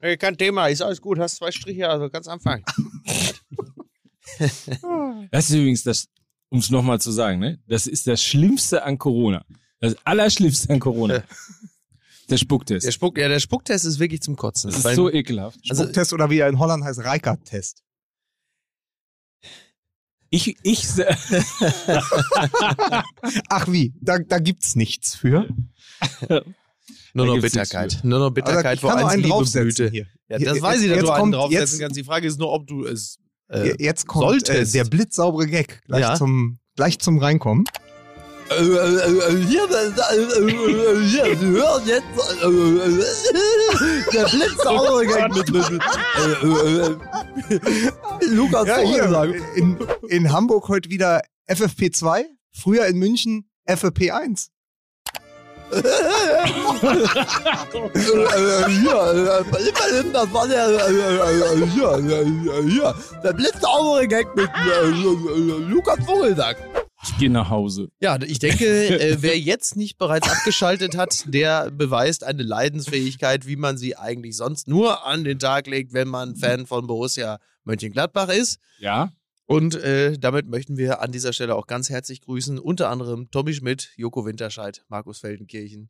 Nee, kein Thema, ist alles gut, hast zwei Striche, also ganz anfangen. Das ist übrigens das, um es nochmal zu sagen, ne? Das ist das Schlimmste an Corona. Das Allerschlimmste an Corona. Der Spucktest. Der, Spuck, ja, der Spucktest ist wirklich zum Kotzen. das ist Weil- so ekelhaft. Also- Spucktest oder wie er in Holland heißt, Reikert-Test. Ich, ich, Ach wie, da, da gibt's nichts für. Nur noch Bitterkeit. Nur noch Bitterkeit vor einen Liebe hier. Ja, Hier, das weiß ich, dass jetzt du einen kommt- draufsetzen jetzt- kannst. Die Frage ist nur, ob du es. Äh, Jetzt kommt äh, solltest. der blitzsaubere Gag. Gleich, Ja. zum, gleich zum Reinkommen. äh, äh, äh, hier, äh, äh, äh, hier, Sie hören jetzt äh, äh, äh, der blitzsaubere Gang mit, mit, mit äh, äh, äh, Lukas Ja, hier, in, in Hamburg heute wieder FFP2, früher in München FFP1. Hier, immerhin, das war der, hier, hier, der blitzsaubere Gag mit Lukas Vogelsang. ich gehe nach Hause. Ja, ich denke, äh, wer jetzt nicht bereits abgeschaltet hat, der beweist eine Leidensfähigkeit, wie man sie eigentlich sonst nur an den Tag legt, wenn man Fan von Borussia Mönchengladbach ist. Ja? Und äh, damit möchten wir an dieser Stelle auch ganz herzlich grüßen, unter anderem Tommy Schmidt, Joko Winterscheid, Markus Feldenkirchen,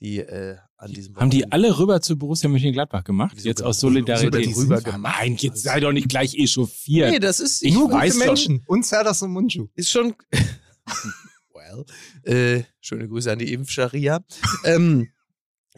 die äh, an diesem Haben die alle rüber zu Borussia Mönchengladbach gemacht? Jetzt aus Solidarität. denn rüber gemacht? Nein, jetzt sei doch nicht gleich echauffiert. Nee, das ist, Ich Nur weiß gute schon. Menschen. Und Serdas und Munchu. ist schon. well. Äh, schöne Grüße an die Impfscharia. ähm,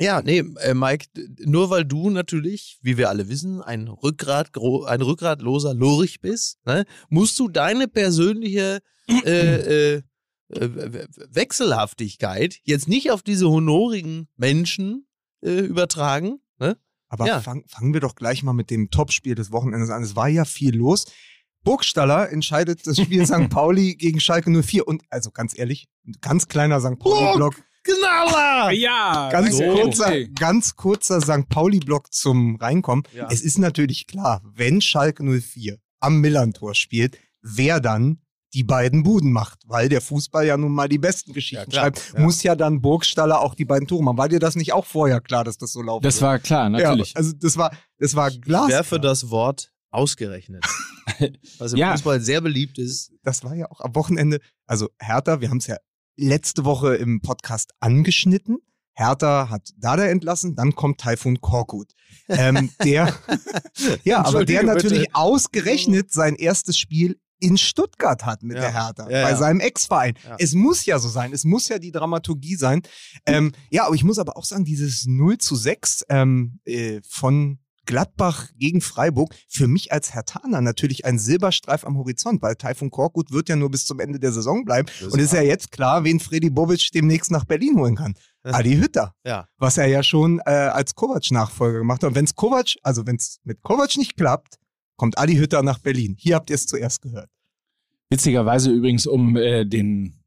ja, nee, äh, Mike, nur weil du natürlich, wie wir alle wissen, ein Rückgrat, ein rückgratloser Lurch bist, ne, musst du deine persönliche äh, äh, äh, Wechselhaftigkeit jetzt nicht auf diese honorigen Menschen äh, übertragen. Ne? Aber Ja. fang, fangen wir doch gleich mal mit dem Topspiel des Wochenendes an. Es war ja viel los. Burgstaller entscheidet das Spiel St. Pauli gegen Schalke 04. Und also ganz ehrlich, ein ganz kleiner St. Pauli-Block. Knaller! ja, Ganz, so, kurzer, ganz kurzer St. Pauli-Block zum Reinkommen. Ja. Es ist natürlich klar, wenn Schalke 04 am Millantor spielt, wer dann die beiden Buden macht, weil der Fußball ja nun mal die besten Geschichten klar, schreibt, ja. muss ja dann Burgstaller auch die beiden Tore machen. War dir das nicht auch vorher klar, dass das so laufen Das wird? war klar, natürlich. Ja, also das war, das war Glas. Werfe das Wort ausgerechnet. Was im Ja. Fußball sehr beliebt ist. das war ja auch am Wochenende, also Hertha, wir haben es ja letzte Woche im Podcast angeschnitten. Hertha hat Dada entlassen, dann kommt Taifun Korkut. Ähm, der, ja, aber der natürlich bitte. ausgerechnet sein erstes Spiel in Stuttgart hat mit Ja. der Hertha, Ja, bei ja. seinem Ex-Verein. Es muss ja so sein, es muss ja die Dramaturgie sein. Ähm, ja, aber ich muss aber auch sagen, dieses 0 zu 6 ähm, äh, von Gladbach gegen Freiburg, für mich als Hertaner natürlich ein Silberstreif am Horizont, weil Taifun Korkut wird ja nur bis zum Ende der Saison bleiben. Das Und ist ja jetzt klar, wen Freddy Bobic demnächst nach Berlin holen kann. Adi Hütter. Ja. Was er ja schon äh, als Kovac-Nachfolger gemacht hat. Und wenn es Kovac, also wenn es mit Kovac nicht klappt, kommt Adi Hütter nach Berlin. Hier habt ihr es zuerst gehört. Witzigerweise übrigens, um äh, den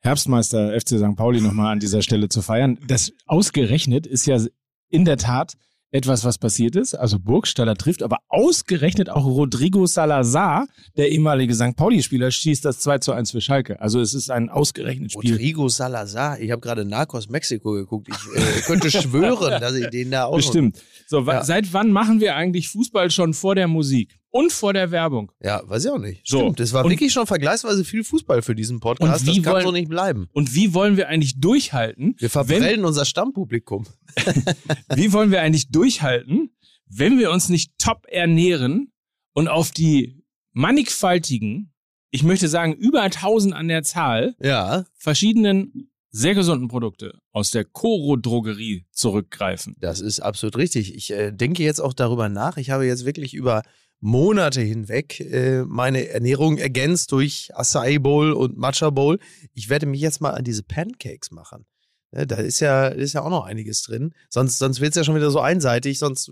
Herbstmeister FC St. Pauli nochmal an dieser Stelle zu feiern. Das ausgerechnet ist ja in der Tat etwas, was passiert ist. Also Burgstaller trifft, aber ausgerechnet auch Rodrigo Salazar, der ehemalige St. Pauli-Spieler, schießt das 2 zu 1 für Schalke. Also es ist ein ausgerechnet Spiel. Rodrigo Salazar. Ich habe gerade Narcos Mexiko geguckt. Ich äh, könnte schwören, dass ich den da auch. Bestimmt. So, Ja. seit wann machen wir eigentlich Fußball schon vor der Musik und vor der Werbung? Ja, weiß ich auch nicht. So. Stimmt. Das war Und- wirklich schon vergleichsweise viel Fußball für diesen Podcast. Und wie das kann wollen- so nicht bleiben. Und wie wollen wir eigentlich durchhalten? Wir verprellen unser Stammpublikum. Wie wollen wir eigentlich durchhalten, wenn wir uns nicht top ernähren und auf die mannigfaltigen, ich möchte sagen über 1000 an der Zahl, Ja, verschiedenen sehr gesunden Produkte aus der Coro-Drogerie zurückgreifen? das ist absolut richtig. Ich äh, denke jetzt auch darüber nach. Ich habe jetzt wirklich über Monate hinweg äh, meine Ernährung ergänzt durch Acai Bowl und Matcha Bowl. Ich werde mich jetzt mal an diese Pancakes machen. Ne, Da ist ja, ist ja auch noch einiges drin. Sonst, sonst wird es ja schon wieder so einseitig. Sonst,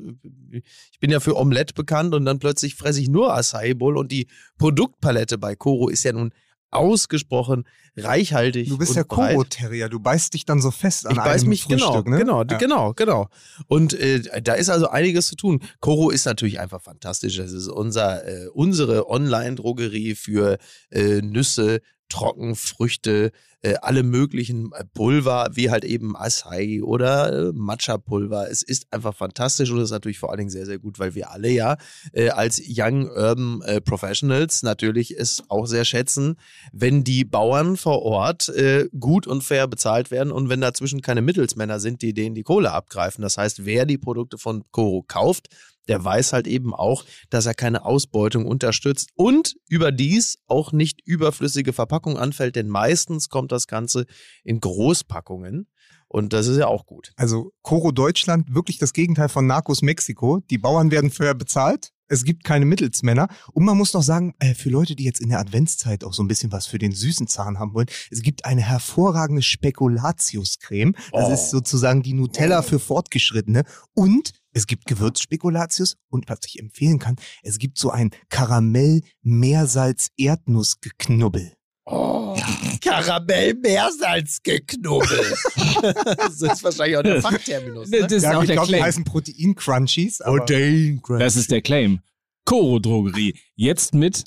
ich bin ja für Omelette bekannt und dann plötzlich fresse ich nur Acai Bowl und die Produktpalette bei Koro ist ja nun ausgesprochen reichhaltig. Du bist ja breit. Koro-Terrier. Du beißt dich dann so fest an Ich einem mich genau, Frühstück, ne? genau, Ja. genau, genau. Und äh, da ist also einiges zu tun. Koro ist natürlich einfach fantastisch. Das ist unser, äh, unsere Online-Drogerie für äh, Nüsse, Trockenfrüchte, äh, alle möglichen äh, Pulver, wie halt eben Acai oder äh, Matcha-Pulver. Es ist einfach fantastisch und es ist natürlich vor allen Dingen sehr, sehr gut, weil wir alle ja äh, als Young Urban äh, Professionals natürlich es auch sehr schätzen, wenn die Bauern vor Ort äh, gut und fair bezahlt werden und wenn dazwischen keine Mittelsmänner sind, die denen die Kohle abgreifen. Das heißt, wer die Produkte von Coro kauft, der weiß halt eben auch, dass er keine Ausbeutung unterstützt und überdies auch nicht überflüssige Verpackung anfällt, denn meistens kommt das Ganze in Großpackungen. Und das ist ja auch gut. Also Coro Deutschland, wirklich das Gegenteil von Narcos Mexiko. Die Bauern werden fair bezahlt. Es gibt keine Mittelsmänner. Und man muss noch sagen, äh, für Leute, die jetzt in der Adventszeit auch so ein bisschen was für den süßen Zahn haben wollen, es gibt eine hervorragende Spekulatius-Creme. Das Oh. ist sozusagen die Nutella für Fortgeschrittene. Und es gibt Gewürzspekulatius. Und was ich empfehlen kann, es gibt so ein Karamell-Meersalz-Erdnuss-Geknubbel. Oh, Karamell-Meersalz-Geknubbel. das ist wahrscheinlich auch der Fachterminus. Das Ne? ist Ja, auch ich der glaube, die Claim. heißen Protein-Crunchies. aber- Protein Das ist der Claim. Coro Drogerie. Jetzt mit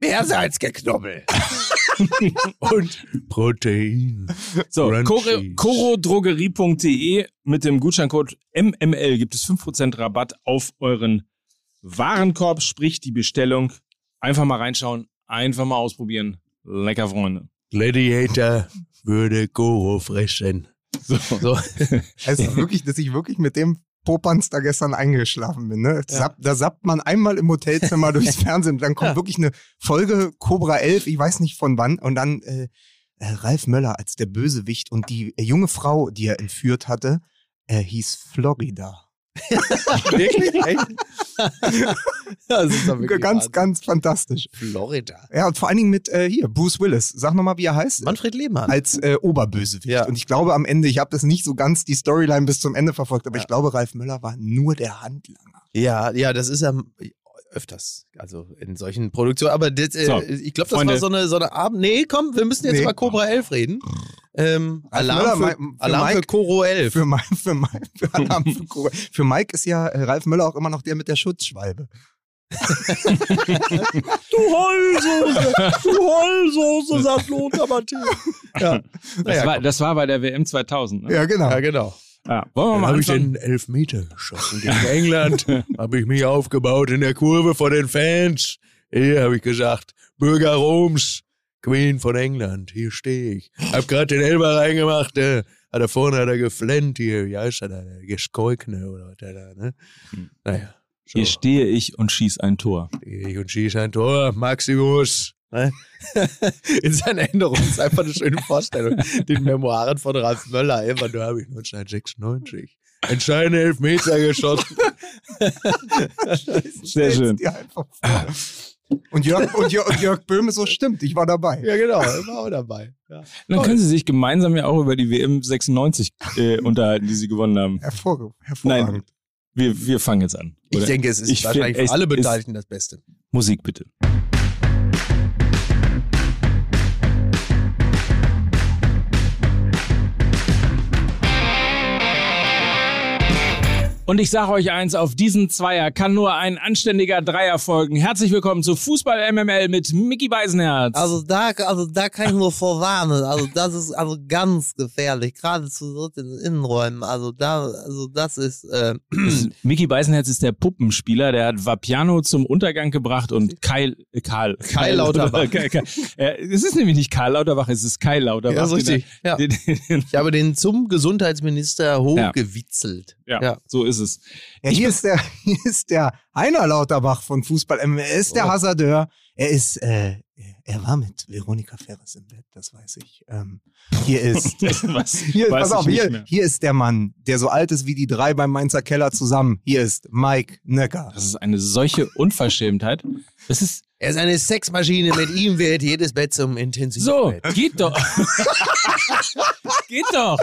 Meersalzgeknubbel. Und Protein. so Crunchies. corodrogerie.de mit dem Gutscheincode MML gibt es 5% Rabatt auf euren Warenkorb, sprich die Bestellung. Einfach mal reinschauen, einfach mal ausprobieren. Lecker, Freunde. Gladiator würde Goro fressen. So. So. Es ist wirklich, dass ich wirklich mit dem Popanz da gestern eingeschlafen bin. Ne? Ja. Zapp, da sappt man einmal im Hotelzimmer durchs Fernsehen. Dann kommt Ja. wirklich eine Folge Cobra 11, ich weiß nicht von wann. Und dann äh, äh, Ralf Möller als der Bösewicht und die äh, junge Frau, die er entführt hatte, äh, hieß Florida. Wirklich? Echt? Ganz, Wahnsinn. ganz fantastisch. Florida. Ja, und vor allen Dingen mit äh, hier, Bruce Willis. Sag nochmal, wie er heißt. Manfred Lehmann. als äh, Oberbösewicht. Ja. Und ich glaube am Ende, ich habe das nicht so ganz die Storyline bis zum Ende verfolgt, aber Ja. ich glaube, Ralf Möller war nur der Handlanger. Ja, ja, das ist ja öfters, also in solchen Produktionen. Aber das, äh, So, ich glaube, das Freunde. war so eine, so eine Abend. Nee, komm, wir müssen jetzt Nee. über Cobra 11 reden. Ähm, Ralf Alarm, Möller, für, für Alarm für Mike- Coro 11. Für, Mike, für, Mike, für, Alarm für, Cobra. für Mike ist ja äh, Ralf Möller auch immer noch der mit der Schutzschwalbe. Du Heulsoße, du Heulsoße, sagt Lothar Matthäus. Ja, Das, naja, war, das war bei der WM 2000. Ne? Ja, genau. ja, genau. Ja. Wollen wir Dann mal habe ich den Elfmeter geschossen gegen England. habe ich mich aufgebaut in der Kurve vor den Fans. Hier habe ich gesagt, Bürger Roms, Queen von England, hier stehe ich. Hab gerade den Elber reingemacht, äh, hat er vorne hat er geflennt hier, wie heißt er da, der Geskolkne oder was der da, ne? Hm. Naja. So. Hier stehe ich und schieß ein Tor. Ich und schieß ein Tor, Maximus. Ne? In seiner Erinnerung ist einfach eine schöne Vorstellung. Den Memoiren von Ralf Möller, immer nur habe ich 1996 entscheidende Elfmeter geschossen. Sehr schön. Und Jörg, und, Jörg, und Jörg Böhme, so stimmt, ich war dabei. Ja, genau, ich war auch dabei. Ja. Dann können Sie sich gemeinsam ja auch über die WM 96 äh, unterhalten, die Sie gewonnen haben. Hervor, hervorragend. Nein, wir, wir fangen jetzt an. Ich oder? denke, es ist Ich wahrscheinlich find, für alle Beteiligten das Beste. Musik bitte. Und ich sage euch eins, auf diesen Zweier kann nur ein anständiger Dreier folgen. Herzlich willkommen zu Fußball MML mit Mickey Beisenherz. Also da, also da kann ich nur vorwarnen. Also das ist also ganz gefährlich, gerade zu dritt in den Innenräumen. Also da, also das ist äh, Mickey Beisenherz ist der Puppenspieler, der hat Vapiano zum Untergang gebracht und Kai, äh, Karl. Kai Lauterbach. Kai, Kai, äh, es ist nämlich nicht Karl Lauterbach, es ist Kai Lauterbach. Ja, ist richtig. Ja. Ich habe den zum Gesundheitsminister hochgewitzelt. ja, Ja. so ist es. Ja, hier ist der, hier ist der Heiner Lauterbach von Fußball. Er ist der Oh. Hasardeur. Er ist, äh, er war mit Veronika Ferres im Bett, das weiß ich. Ähm, hier ist, Was? hier, Weiß pass ich auf, nicht hier, mehr. hier ist der Mann, der so alt ist wie die drei beim Mainzer Keller zusammen. Hier ist Mike Nöcker. Das ist eine solche Unverschämtheit. Das ist Er ist eine Sexmaschine, mit ihm wird jedes Bett zum so, Intensivbett. geht doch. geht doch.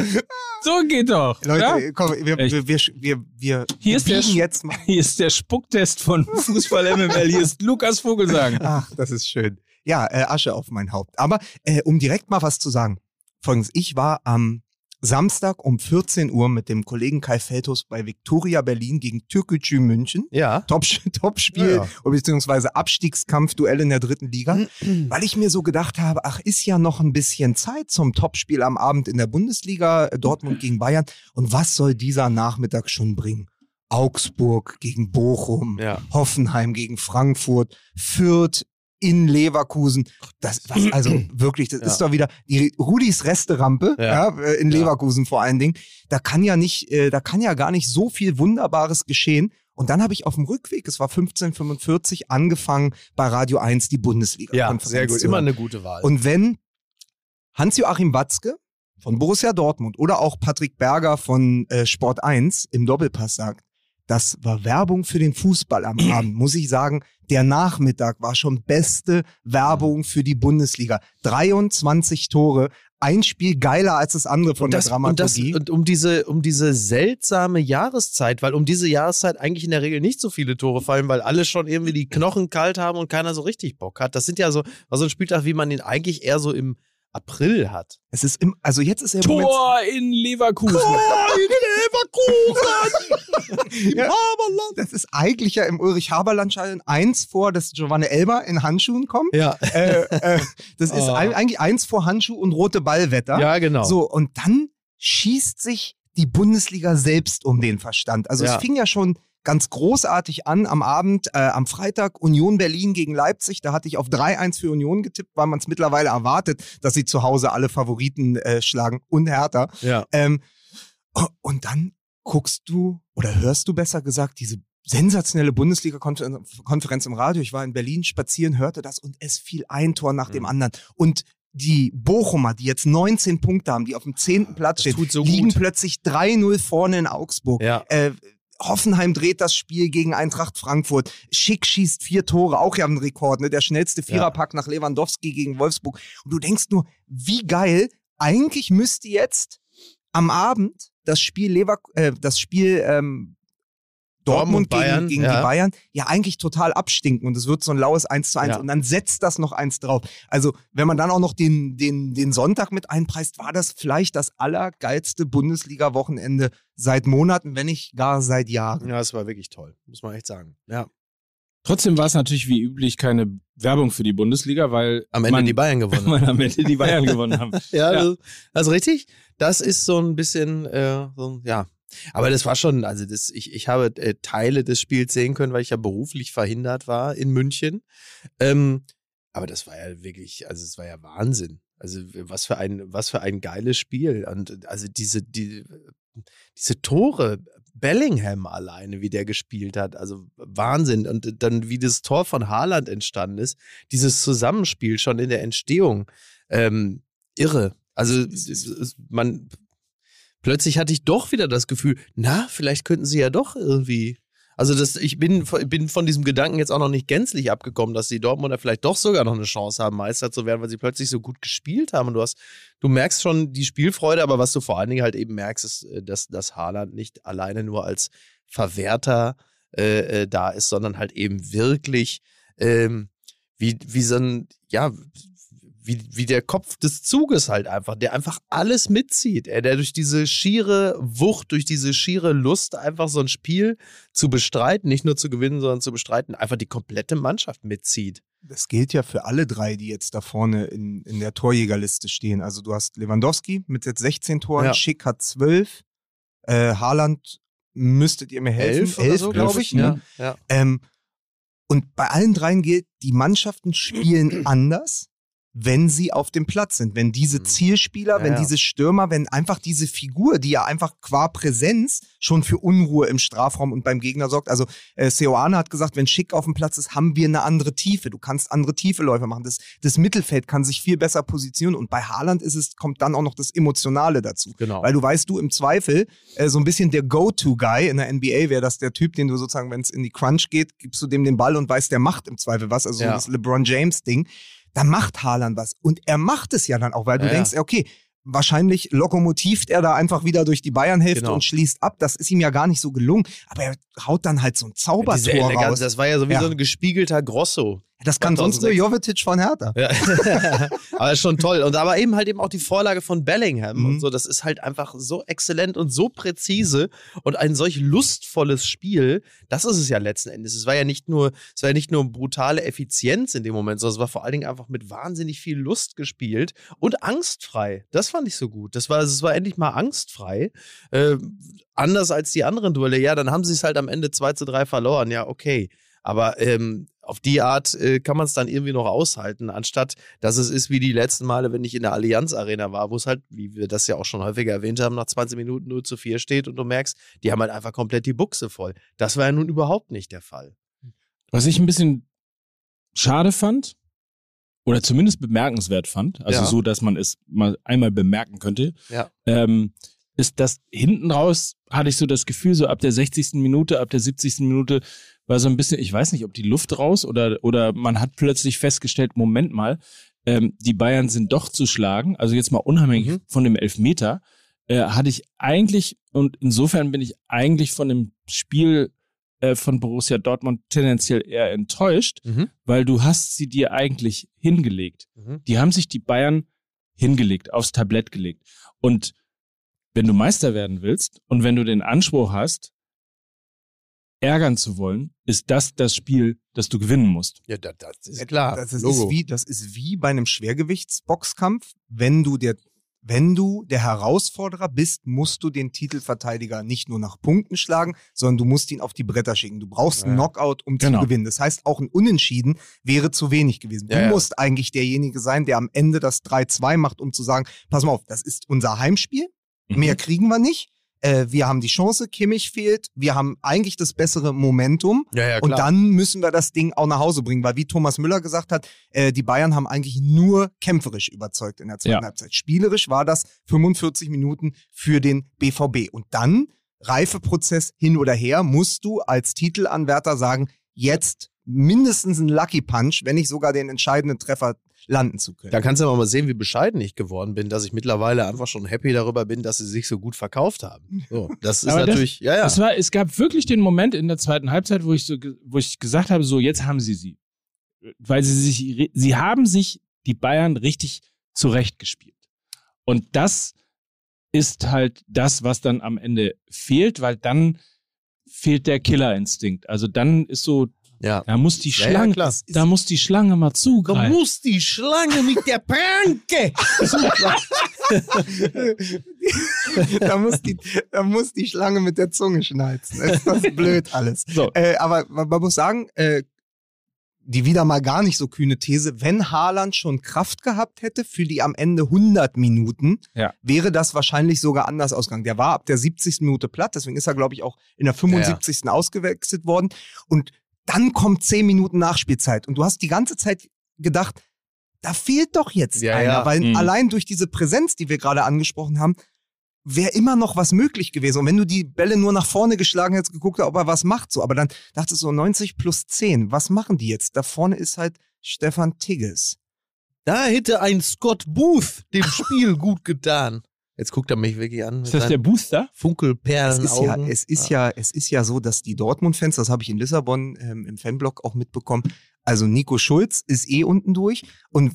So geht doch. Leute, ja? komm, wir, wir, wir, wir, wir Hier ist der jetzt mal. Hier ist der Spucktest von Fußball MML. Hier ist Lukas Vogelsang. Ach, das ist schön. Ja, äh, Asche auf mein Haupt. Aber äh, um direkt mal was zu sagen. Folgendes, ich war am Samstag um 14 Uhr mit dem Kollegen Kai Feldhus bei Viktoria Berlin gegen Türkgücü München. Ja. Top, Topspiel, Ja, ja. oder beziehungsweise Abstiegskampfduell in der dritten Liga, weil ich mir so gedacht habe, ach, ist ja noch ein bisschen Zeit zum Topspiel am Abend in der Bundesliga, äh, Dortmund gegen Bayern. Und was soll dieser Nachmittag schon bringen? Augsburg gegen Bochum, Ja. Hoffenheim gegen Frankfurt, Fürth in Leverkusen. Das, was, also wirklich, das Ja. ist doch wieder die Rudis Resterampe, Ja. ja. äh, in. Leverkusen vor allen Dingen. Da kann ja nicht, äh, da kann ja gar nicht so viel Wunderbares geschehen. Und dann habe ich auf dem Rückweg, es war 1545, angefangen bei Radio 1 die Bundesliga. Ja, sehr gut. Immer eine gute Wahl. Und wenn Hans-Joachim Watzke von Borussia Dortmund oder auch Patrick Berger von äh, Sport 1 im Doppelpass sagt, das war Werbung für den Fußball am Abend, muss ich sagen, der Nachmittag war schon beste Werbung für die Bundesliga. 23 Tore, ein Spiel geiler als das andere von das, der und, das, Dramaturgie. und um diese, um diese seltsame Jahreszeit, weil um diese Jahreszeit eigentlich in der Regel nicht so viele Tore fallen, weil alle schon irgendwie die Knochen kalt haben und keiner so richtig Bock hat. Das sind ja so, war so ein Spieltag, wie man ihn eigentlich eher so im April hat. es ist im, also jetzt ist er im Moment Tor in Leverkusen. Ja. Das ist eigentlich ja im Ulrich-Haberland-Stadion eins vor, dass Giovanni Elber in Handschuhen kommt. Ja, äh, äh, das ist Oh. ein, eigentlich eins vor Handschuh und rote Ballwetter. ja genau. So, und dann schießt sich die Bundesliga selbst um den Verstand. Also Ja. es fing ja schon ganz großartig an am Abend, äh, am Freitag Union Berlin gegen Leipzig. Da hatte ich auf 3-1 für Union getippt, weil man es mittlerweile erwartet, dass sie zu Hause alle Favoriten äh, schlagen und härter. Ja. Ähm, und dann guckst du oder hörst du besser gesagt diese sensationelle Bundesliga-Konferenz im Radio. Ich war in Berlin spazieren, hörte das und es fiel ein Tor nach dem Mhm. anderen. Und die Bochumer, die jetzt 19 Punkte haben, die auf dem 10. Platz Das stehen, so liegen gut. plötzlich 3-0 vorne in Augsburg. Ja. Äh, Hoffenheim dreht das Spiel gegen Eintracht Frankfurt. Schick schießt vier Tore, auch ja ein Rekord, ne? Der schnellste Viererpack nach Lewandowski gegen Wolfsburg. Und du denkst nur, wie geil, eigentlich müsste jetzt am Abend das Spiel Lever äh, das Spiel ähm, Dortmund, Dortmund, Bayern, gegen, gegen ja. die Bayern ja eigentlich total abstinken und es wird so ein laues 1 zu 1 Ja. und dann setzt das noch eins drauf. Also wenn man dann auch noch den, den, den Sonntag mit einpreist, war das vielleicht das allergeilste Bundesliga-Wochenende seit Monaten, wenn nicht gar seit Jahren. Ja, es war wirklich toll, muss man echt sagen. Ja. Trotzdem war es natürlich wie üblich keine Werbung für die Bundesliga, weil Am Ende man, die Bayern gewonnen. weil am Ende die Bayern gewonnen haben. Ja, Ja. Das, also richtig. Das ist so ein bisschen, äh, so, ja. Aber das war schon, also das, ich, ich habe äh, Teile des Spiels sehen können, weil ich ja beruflich verhindert war in München. Ähm, aber das war ja wirklich, also es war ja Wahnsinn. Also was für ein, was für ein geiles Spiel. Und also diese, die, diese Tore, Bellingham alleine, wie der gespielt hat, also Wahnsinn. Und dann, wie das Tor von Haaland entstanden ist, dieses Zusammenspiel schon in der Entstehung, ähm, irre. Also man plötzlich hatte ich doch wieder das Gefühl, na, vielleicht könnten sie ja doch irgendwie. Also das, ich bin, bin von diesem Gedanken jetzt auch noch nicht gänzlich abgekommen, dass die Dortmunder vielleicht doch sogar noch eine Chance haben, Meister zu werden, weil sie plötzlich so gut gespielt haben. Und du hast, du merkst schon die Spielfreude, aber was du vor allen Dingen halt eben merkst, ist, äh, dass, dass Haaland nicht alleine nur als Verwerter äh, äh, da ist, sondern halt eben wirklich ähm, wie, wie so ein, ja, wie, wie der Kopf des Zuges halt einfach, der einfach alles mitzieht. Er, der durch diese schiere Wucht, durch diese schiere Lust, einfach so ein Spiel zu bestreiten, nicht nur zu gewinnen, sondern zu bestreiten, einfach die komplette Mannschaft mitzieht. Das gilt ja für alle drei, die jetzt da vorne in, in der Torjägerliste stehen. Also du hast Lewandowski mit jetzt 16 Toren, Ja. Schick hat 12, äh, Haaland müsstet ihr mir helfen. oder so, glaube glaub ich. Ne? Ja, ja. Ähm, und bei allen dreien gilt, die Mannschaften spielen anders, wenn sie auf dem Platz sind. Wenn diese Mhm. Zielspieler, Ja, wenn ja. diese Stürmer, wenn einfach diese Figur, die ja einfach qua Präsenz schon für Unruhe im Strafraum und beim Gegner sorgt. Also äh, Seoane hat gesagt, wenn Schick auf dem Platz ist, haben wir eine andere Tiefe. Du kannst andere Tiefeläufe machen. Das, das Mittelfeld kann sich viel besser positionieren. Und bei Haaland ist es, kommt dann auch noch das Emotionale dazu. Genau. Weil du weißt, du im Zweifel, äh, so ein bisschen der Go-To-Guy in der NBA wäre das der Typ, den du sozusagen, wenn es in die Crunch geht, gibst du dem den Ball und weißt, der macht im Zweifel was. Also so Ja. das LeBron James-Ding. Da macht Haaland was. Und er macht es ja dann auch, weil du Ja, ja. denkst, okay, wahrscheinlich lokomotivt er da einfach wieder durch die Bayernhälfte Genau. und schließt ab. Das ist ihm ja gar nicht so gelungen. Aber er haut dann halt so ein Zaubertor Eleganz, raus. das war ja so wie Ja. so ein gespiegelter Grosso. Das kann sonst nur 2006. Jovetic von Hertha. Ja. aber ist schon toll. Und aber eben halt eben auch die Vorlage von Bellingham Mhm. und so. Das ist halt einfach so exzellent und so präzise und ein solch lustvolles Spiel. Das ist es ja letzten Endes. Es war ja nicht nur, es war ja nicht nur brutale Effizienz in dem Moment, sondern es war vor allen Dingen einfach mit wahnsinnig viel Lust gespielt und angstfrei. Das fand ich so gut. Das war, es war endlich mal angstfrei. Äh, anders als die anderen Duelle. Ja, dann haben sie es halt am Ende 2 zu 3 verloren. Ja, okay. Aber ähm, auf die Art äh, kann man es dann irgendwie noch aushalten, anstatt dass es ist wie die letzten Male, wenn ich in der Allianz Arena war, wo es halt, wie wir das ja auch schon häufiger erwähnt haben, nach 20 Minuten 0 zu 4 steht und du merkst, die haben halt einfach komplett die Buchse voll. Das war ja nun überhaupt nicht der Fall. Was ich ein bisschen schade fand, oder zumindest bemerkenswert fand, also Ja. so, dass man es mal einmal bemerken könnte, Ja. ähm, ist, dass hinten raus hatte ich so das Gefühl, so ab der 60. Minute, ab der 70. Minute war so ein bisschen, ich weiß nicht, ob die Luft raus oder, oder man hat plötzlich festgestellt, Moment mal, ähm, die Bayern sind doch zu schlagen, also jetzt mal unabhängig Mhm. von dem Elfmeter, äh, hatte ich eigentlich, und insofern bin ich eigentlich von dem Spiel äh, von Borussia Dortmund tendenziell eher enttäuscht, Mhm. weil du hast sie dir eigentlich hingelegt. Mhm. Die haben sich die Bayern hingelegt, aufs Tablett gelegt. Und wenn du Meister werden willst und wenn du den Anspruch hast, ärgern zu wollen, ist das das Spiel, das du gewinnen musst. Ja, das, das ist klar. Das ist, Logo. ist wie, das ist wie bei einem Schwergewichtsboxkampf. Wenn du der, wenn du der Herausforderer bist, musst du den Titelverteidiger nicht nur nach Punkten schlagen, sondern du musst ihn auf die Bretter schicken. Du brauchst einen Ja. Knockout, um Genau. zu gewinnen. Das heißt, auch ein Unentschieden wäre zu wenig gewesen. Du Ja, ja. musst eigentlich derjenige sein, der am Ende das 3-2 macht, um zu sagen, pass mal auf, das ist unser Heimspiel. Mhm. Mehr kriegen wir nicht. Äh, wir haben die Chance, Kimmich fehlt. Wir haben eigentlich das bessere Momentum. ja, ja, Und dann müssen wir das Ding auch nach Hause bringen, weil wie Thomas Müller gesagt hat, äh, die Bayern haben eigentlich nur kämpferisch überzeugt in der zweiten Ja. Halbzeit. Spielerisch war das 45 Minuten für den BVB. Und dann, Reifeprozess hin oder her, musst du als Titelanwärter sagen, jetzt mindestens ein Lucky Punch, wenn nicht sogar den entscheidenden Treffer landen zu können. Da kannst du aber mal sehen, wie bescheiden ich geworden bin, dass ich mittlerweile einfach schon happy darüber bin, dass sie sich so gut verkauft haben. So, das ist Aber das- natürlich, ja, ja. Es, war, es gab wirklich den Moment in der zweiten Halbzeit, wo ich, so, wo ich gesagt habe, so jetzt haben sie sie. Weil sie sich, sie haben sich die Bayern richtig zurechtgespielt. Und das ist halt das, was dann am Ende fehlt, weil dann fehlt der Killerinstinkt. Also dann ist so, ja. da muss die Ja, ja, Schlange, klar. da muss die Schlange mal zugreifen. muss die Schlange mit der Pranke. da, muss die, da muss die Schlange mit der Zunge schnalzen. Ist das blöd alles. So. Äh, aber man, man muss sagen, äh, die wieder mal gar nicht so kühne These, wenn Haaland schon Kraft gehabt hätte für die am Ende 100 Minuten, Ja. wäre das wahrscheinlich sogar anders ausgegangen. Der war ab der 70. Minute platt, deswegen ist er, glaube ich, auch in der 75. ausgewechselt worden. Und dann kommt 10 Minuten Nachspielzeit. Und du hast die ganze Zeit gedacht, da fehlt doch jetzt Ja, einer, ja. weil Mhm. allein durch diese Präsenz, die wir gerade angesprochen haben, wäre immer noch was möglich gewesen. Und wenn du die Bälle nur nach vorne geschlagen hättest, geguckt, ob er was macht, so. Aber dann dachtest du so 90 plus 10. Was machen die jetzt? Da vorne ist halt Stefan Tigges. Da hätte ein Scott Booth dem Spiel gut getan. Jetzt guckt er mich wirklich an. Ist das der Booster? Es Funkelperlen ist, ja, es, ist ja, es ist ja so, dass die Dortmund-Fans, das habe ich in Lissabon ähm, im Fanblog auch mitbekommen, also Nico Schulz ist eh unten durch und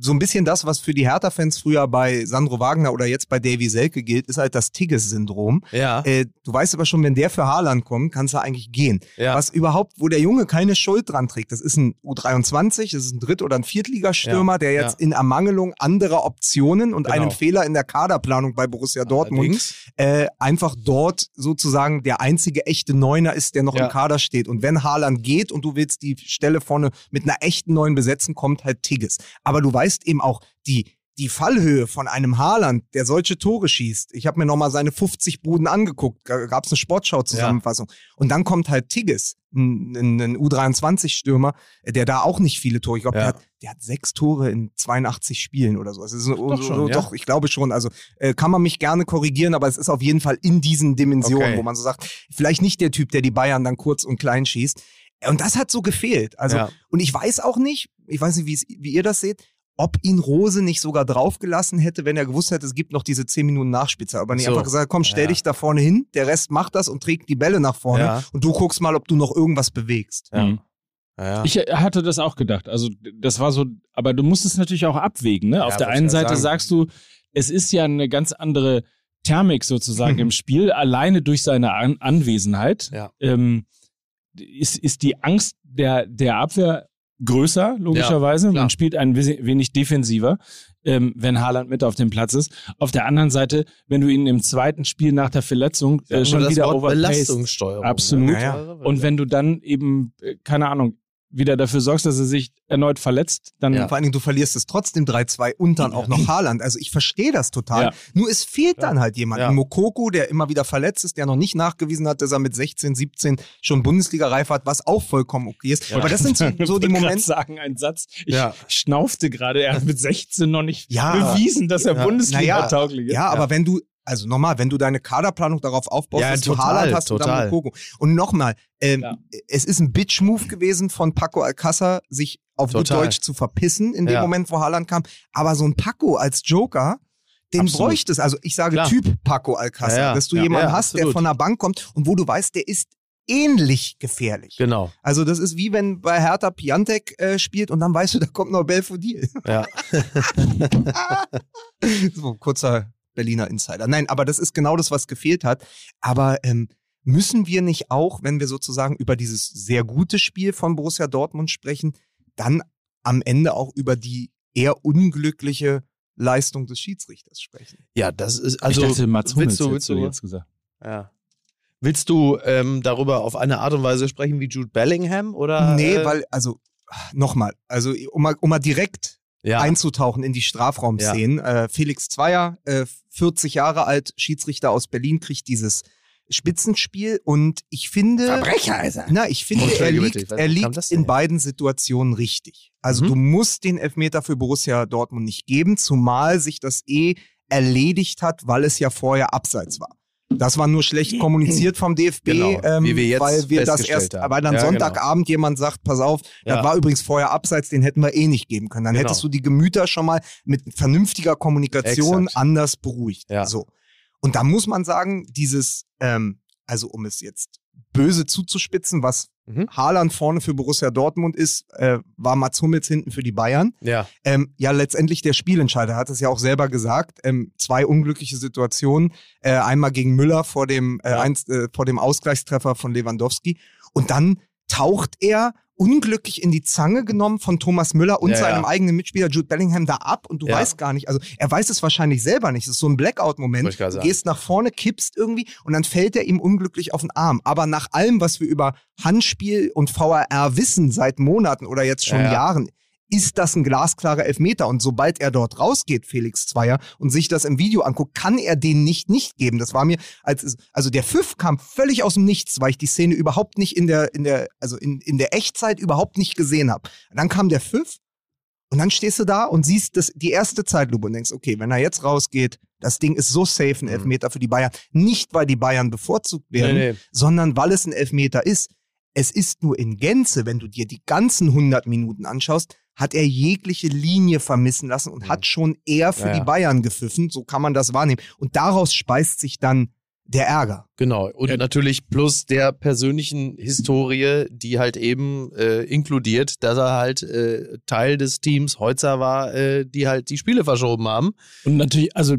so ein bisschen das, was für die Hertha-Fans früher bei Sandro Wagner oder jetzt bei Davy Selke gilt, ist halt das Tigges-Syndrom. Ja, Äh, du weißt aber schon, wenn der für Haaland kommt, kannst du eigentlich gehen. ja. Was überhaupt, wo der Junge keine Schuld dran trägt. Das ist ein U23, das ist ein Dritt- oder ein Viertligastürmer, Ja, der jetzt in Ermangelung anderer Optionen und Genau. einem Fehler in der Kaderplanung bei Borussia Dortmund äh, einfach dort sozusagen der einzige echte Neuner ist, der noch im Kader steht. Und wenn Haaland geht und du willst die Stelle vorne mit einer echten Neuen besetzen, kommt halt Tigges. Aber du weißt eben auch, die, die Fallhöhe von einem Haaland, der solche Tore schießt. Ich habe mir nochmal seine 50 Buden angeguckt, gab es eine Sportschau-Zusammenfassung. Und dann kommt halt Tigges, ein, ein, ein U23-Stürmer, der da auch nicht viele Tore, ich glaube, Ja. der, hat, der hat sechs Tore in 82 Spielen oder so. Es ist so, Doch schon, so, ja. doch, ich glaube schon. Also äh, kann man mich gerne korrigieren, aber es ist auf jeden Fall in diesen Dimensionen, Okay. wo man so sagt, vielleicht nicht der Typ, der die Bayern dann kurz und klein schießt. Und das hat so gefehlt. Also, Ja. und ich weiß auch nicht, ich weiß nicht, wie ihr das seht, ob ihn Rose nicht sogar draufgelassen hätte, wenn er gewusst hätte, es gibt noch diese 10 Minuten Nachspitze. Aber nicht So. einfach gesagt, komm, stell Ja. dich da vorne hin, der Rest macht das und trägt die Bälle nach vorne Ja. und du guckst mal, ob du noch irgendwas bewegst. Ja. Mhm. Ja. Ich hatte das auch gedacht. Also das war so, aber du musst es natürlich auch abwägen. Ne? Auf der einen Seite sagen. sagst du, es ist ja eine ganz andere Thermik sozusagen Mhm. im Spiel, alleine durch seine An Anwesenheit. Ja. Ähm, ist, ist die Angst der, der Abwehr größer, logischerweise. klar. Man spielt ein wenig defensiver, ähm, wenn Haaland mit auf dem Platz ist. Auf der anderen Seite, wenn du ihn im zweiten Spiel nach der Verletzung äh, schon das wieder Wort overpaced Belastungssteuerung. Absolut. Ne? Ja, und wenn du dann eben, äh, keine Ahnung, wieder dafür sorgst, dass er sich erneut verletzt, dann Ja. Vor allen Dingen, du verlierst es trotzdem 3-2 und dann auch noch Haaland. Also ich verstehe das total. Ja. Nur es fehlt dann halt jemand. Ja. Ein Mokoko, der immer wieder verletzt ist, der noch nicht nachgewiesen hat, dass er mit 16, 17 schon Bundesliga-reif hat, was auch vollkommen okay ist. Aber das sind so, so die Ich Momente. sagen, ein Satz. Ich Ja. schnaufte gerade, er hat mit 16 noch nicht Ja. bewiesen, dass er Ja. Bundesliga-tauglich ist. Ja, aber wenn du, also nochmal, wenn du deine Kaderplanung darauf aufbaust, Ja, dass du total, Haaland hast total. und dann Mokoko. Und nochmal, ähm, Ja. es ist ein Bitch-Move gewesen von Paco Alcázar, sich auf gut Total. Deutsch zu verpissen in dem Ja. Moment, wo Haaland kam. Aber so ein Paco als Joker, den Absolut. bräuchte es. Also ich sage Klar. Typ Paco Alcázar, Ja, ja. dass du Ja, jemanden ja, hast, der absolut. von der Bank kommt und wo du weißt, der ist ähnlich gefährlich. Genau. Also das ist wie wenn bei Hertha Piantek äh, spielt und dann weißt du, da kommt noch Belfodil. Ja. so kurzer Berliner Insider. Nein, aber das ist genau das, was gefehlt hat. Aber ähm, müssen wir nicht auch, wenn wir sozusagen über dieses sehr gute Spiel von Borussia Dortmund sprechen, dann am Ende auch über die eher unglückliche Leistung des Schiedsrichters sprechen? ja, das ist also. ich dachte, Mats willst du, willst du, jetzt gesagt. ja. Willst du ähm, darüber auf eine Art und Weise sprechen wie Jude Bellingham oder? nee, äh, weil, also, nochmal, also um mal, um mal direkt ja. einzutauchen in die Strafraumszenen. Äh, Felix Zweier, äh, 40 Jahre alt, Schiedsrichter aus Berlin, kriegt dieses Spitzenspiel und ich finde, Verbrecher ist er. na, ich finde, er liegt, er liegt in beiden Situationen richtig. Also Mhm. du musst den Elfmeter für Borussia Dortmund nicht geben, zumal sich das eh erledigt hat, weil es ja vorher abseits war. Das war nur schlecht kommuniziert vom DFB, Genau, ähm, wie wir jetzt weil wir das erst, haben. weil dann Ja, genau. Sonntagabend jemand sagt, pass auf, Ja. das war übrigens vorher abseits, den hätten wir eh nicht geben können. Dann Genau. hättest du die Gemüter schon mal mit vernünftiger Kommunikation Exakt. anders beruhigt. Ja. So. Und da muss man sagen, dieses, ähm, also um es jetzt böse zuzuspitzen, was Mhm. Haaland vorne für Borussia Dortmund ist, äh, war Mats Hummels hinten für die Bayern. Ja. Ähm, ja, letztendlich der Spielentscheider Er hat es ja auch selber gesagt. Ähm, zwei unglückliche Situationen. Äh, einmal gegen Müller vor dem, äh, Ja. eins, äh, vor dem Ausgleichstreffer von Lewandowski. Und dann taucht er unglücklich in die Zange genommen von Thomas Müller und Ja, seinem ja. eigenen Mitspieler Jude Bellingham da ab und du Ja. weißt gar nicht, also er weiß es wahrscheinlich selber nicht. Es ist so ein Blackout-Moment. Du gehst nach vorne, kippst irgendwie und dann fällt er ihm unglücklich auf den Arm. Aber nach allem, was wir über Handspiel und VAR wissen seit Monaten oder jetzt schon Ja, ja. Jahren, ist das ein glasklarer Elfmeter. Und sobald er dort rausgeht, Felix Zweier, und sich das im Video anguckt, kann er den nicht nicht geben. Das war mir, als also der Pfiff kam völlig aus dem Nichts, weil ich die Szene überhaupt nicht in der, in der, also in, in der Echtzeit überhaupt nicht gesehen habe. Dann kam der Pfiff und dann stehst du da und siehst das, die erste Zeitlupe und denkst, okay, wenn er jetzt rausgeht, das Ding ist so safe, ein Mhm. Elfmeter für die Bayern. Nicht, weil die Bayern bevorzugt werden, Nee, nee. sondern weil es ein Elfmeter ist. Es ist nur in Gänze, wenn du dir die ganzen 100 Minuten anschaust, hat er jegliche Linie vermissen lassen und Mhm. hat schon eher für Ja, die Bayern gepfiffen. So kann man das wahrnehmen. Und daraus speist sich dann der Ärger. Genau. Und Ja. natürlich plus der persönlichen Historie, die halt eben äh, inkludiert, dass er halt äh, Teil des Teams Heutzer war, äh, die halt die Spiele verschoben haben. Und natürlich, also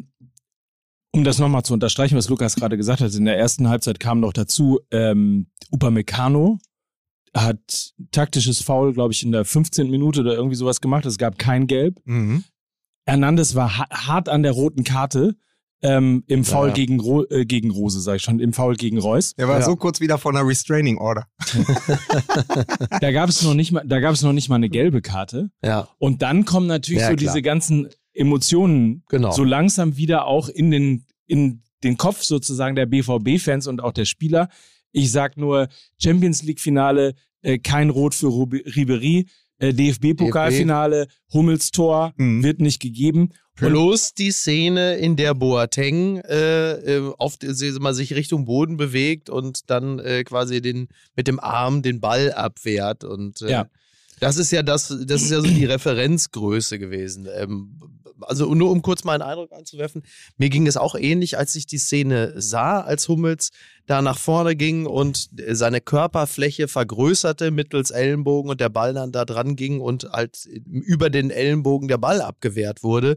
um das nochmal zu unterstreichen, was Lukas gerade gesagt hat, in der ersten Halbzeit kam noch dazu, ähm, Upamecano hat taktisches Foul, glaube ich, in der 15. Minute oder irgendwie sowas gemacht. Es gab kein Gelb. Hernandez war ha hart an der roten Karte ähm, im Foul Ja. gegen, Ro äh, gegen Rose, sage ich schon, im Foul gegen Reus. Er war Ja. so kurz wieder von einer Restraining Order. Da gab es noch nicht mal, da gab es noch nicht mal eine gelbe Karte. Ja. Und dann kommen natürlich Ja, so klar. diese ganzen Emotionen Genau. so langsam wieder auch in den, in den Kopf sozusagen der BVB-Fans und auch der Spieler. Ich sag nur Champions League-Finale, äh, kein Rot für Ribery, äh, DFB-Pokalfinale, Hummels Tor Mhm. wird nicht gegeben. Plus die Szene, in der Boateng äh, äh, auf, die- mal sich Richtung Boden bewegt und dann äh, quasi den mit dem Arm den Ball abwehrt und äh, Ja. Das ist ja das, das ist ja so die Referenzgröße gewesen. Ähm, also nur um kurz mal einen Eindruck einzuwerfen, mir ging es auch ähnlich, als ich die Szene sah, als Hummels da nach vorne ging und seine Körperfläche vergrößerte mittels Ellenbogen und der Ball dann da dran ging und halt über den Ellenbogen der Ball abgewehrt wurde.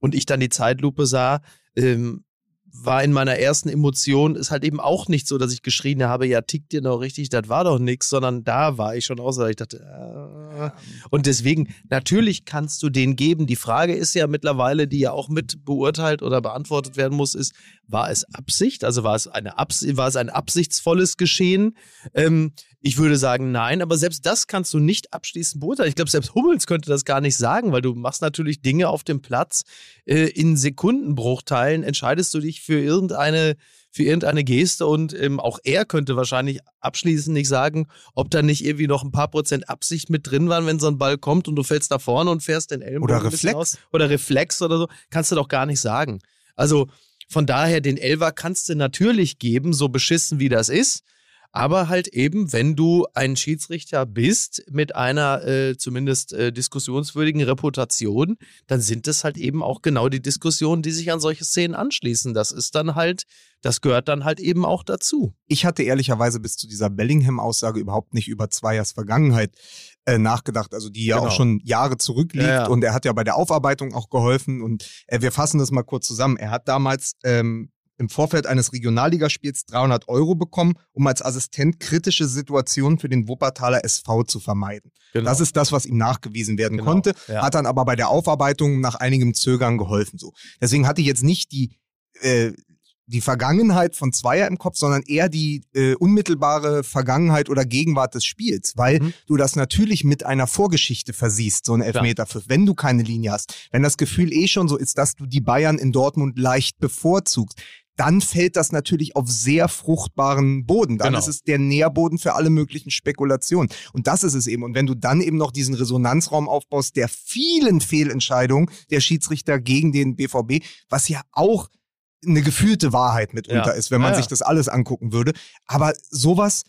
Und ich dann die Zeitlupe sah, ähm, war in meiner ersten Emotion, ist halt eben auch nicht so, dass ich geschrien habe, ja, tickt dir noch richtig, das war doch nix, sondern da war ich schon außer, ich dachte, äh. und deswegen, natürlich kannst du den geben. Die Frage ist ja mittlerweile, die ja auch mit beurteilt oder beantwortet werden muss, ist, war es Absicht? Also war es, eine Abs war es ein absichtsvolles Geschehen? Ähm, ich würde sagen, nein, aber selbst das kannst du nicht abschließend beurteilen. Ich glaube, selbst Hummels könnte das gar nicht sagen, weil du machst natürlich Dinge auf dem Platz. Äh, in Sekundenbruchteilen entscheidest du dich für irgendeine, für irgendeine Geste und ähm, auch er könnte wahrscheinlich abschließend nicht sagen, ob da nicht irgendwie noch ein paar Prozent Absicht mit drin waren, wenn so ein Ball kommt und du fällst da vorne und fährst den Ellenbogen Oder Reflex. Aus. Oder Reflex oder so. Kannst du doch gar nicht sagen. Also von daher, den Elver kannst du natürlich geben, so beschissen wie das ist. Aber halt eben, wenn du ein Schiedsrichter bist mit einer äh, zumindest äh, diskussionswürdigen Reputation, dann sind es halt eben auch genau die Diskussionen, die sich an solche Szenen anschließen. Das ist dann halt, das gehört dann halt eben auch dazu. Ich hatte ehrlicherweise bis zu dieser Bellingham-Aussage überhaupt nicht über Zweiers Vergangenheit äh, nachgedacht, also die ja Genau. auch schon Jahre zurückliegt Ja, ja. und er hat ja bei der Aufarbeitung auch geholfen und äh, wir fassen das mal kurz zusammen. Er hat damals ähm, im Vorfeld eines Regionalligaspiels 300 Euro bekommen, um als Assistent kritische Situationen für den Wuppertaler SV zu vermeiden. Genau. Das ist das, was ihm nachgewiesen werden Genau, konnte, ja. hat dann aber bei der Aufarbeitung nach einigem Zögern geholfen. So. Deswegen hatte ich jetzt nicht die, äh, die Vergangenheit von Zweier im Kopf, sondern eher die äh, unmittelbare Vergangenheit oder Gegenwart des Spiels, weil Mhm. du das natürlich mit einer Vorgeschichte versiehst, so ein Elfmeterpfiff, wenn du keine Linie hast. Wenn das Gefühl eh schon so ist, dass du die Bayern in Dortmund leicht bevorzugst, dann fällt das natürlich auf sehr fruchtbaren Boden. Dann Genau. ist es der Nährboden für alle möglichen Spekulationen. Und das ist es eben. Und wenn du dann eben noch diesen Resonanzraum aufbaust der vielen Fehlentscheidungen der Schiedsrichter gegen den BVB, was ja auch eine gefühlte Wahrheit mitunter Ja. ist, wenn man Ja, ja. sich das alles angucken würde. Aber sowas,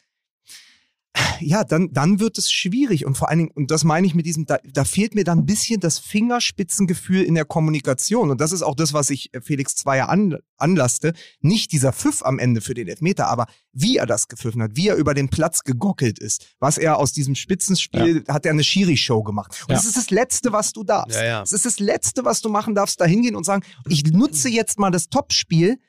ja, dann, dann wird es schwierig. Und vor allen Dingen, und das meine ich mit diesem, da, da fehlt mir dann ein bisschen das Fingerspitzengefühl in der Kommunikation. Und das ist auch das, was ich äh, Felix Zweier an, anlasste. Nicht dieser Pfiff am Ende für den Elfmeter, aber wie er das gepfiffen hat, wie er über den Platz gegockelt ist, was er aus diesem Spitzenspiel, hat er eine Schiri-Show gemacht. Und Ja. das ist das Letzte, was du darfst. Ja, ja. Das ist das Letzte, was du machen darfst, da hingehen und sagen, ich nutze jetzt mal das Topspiel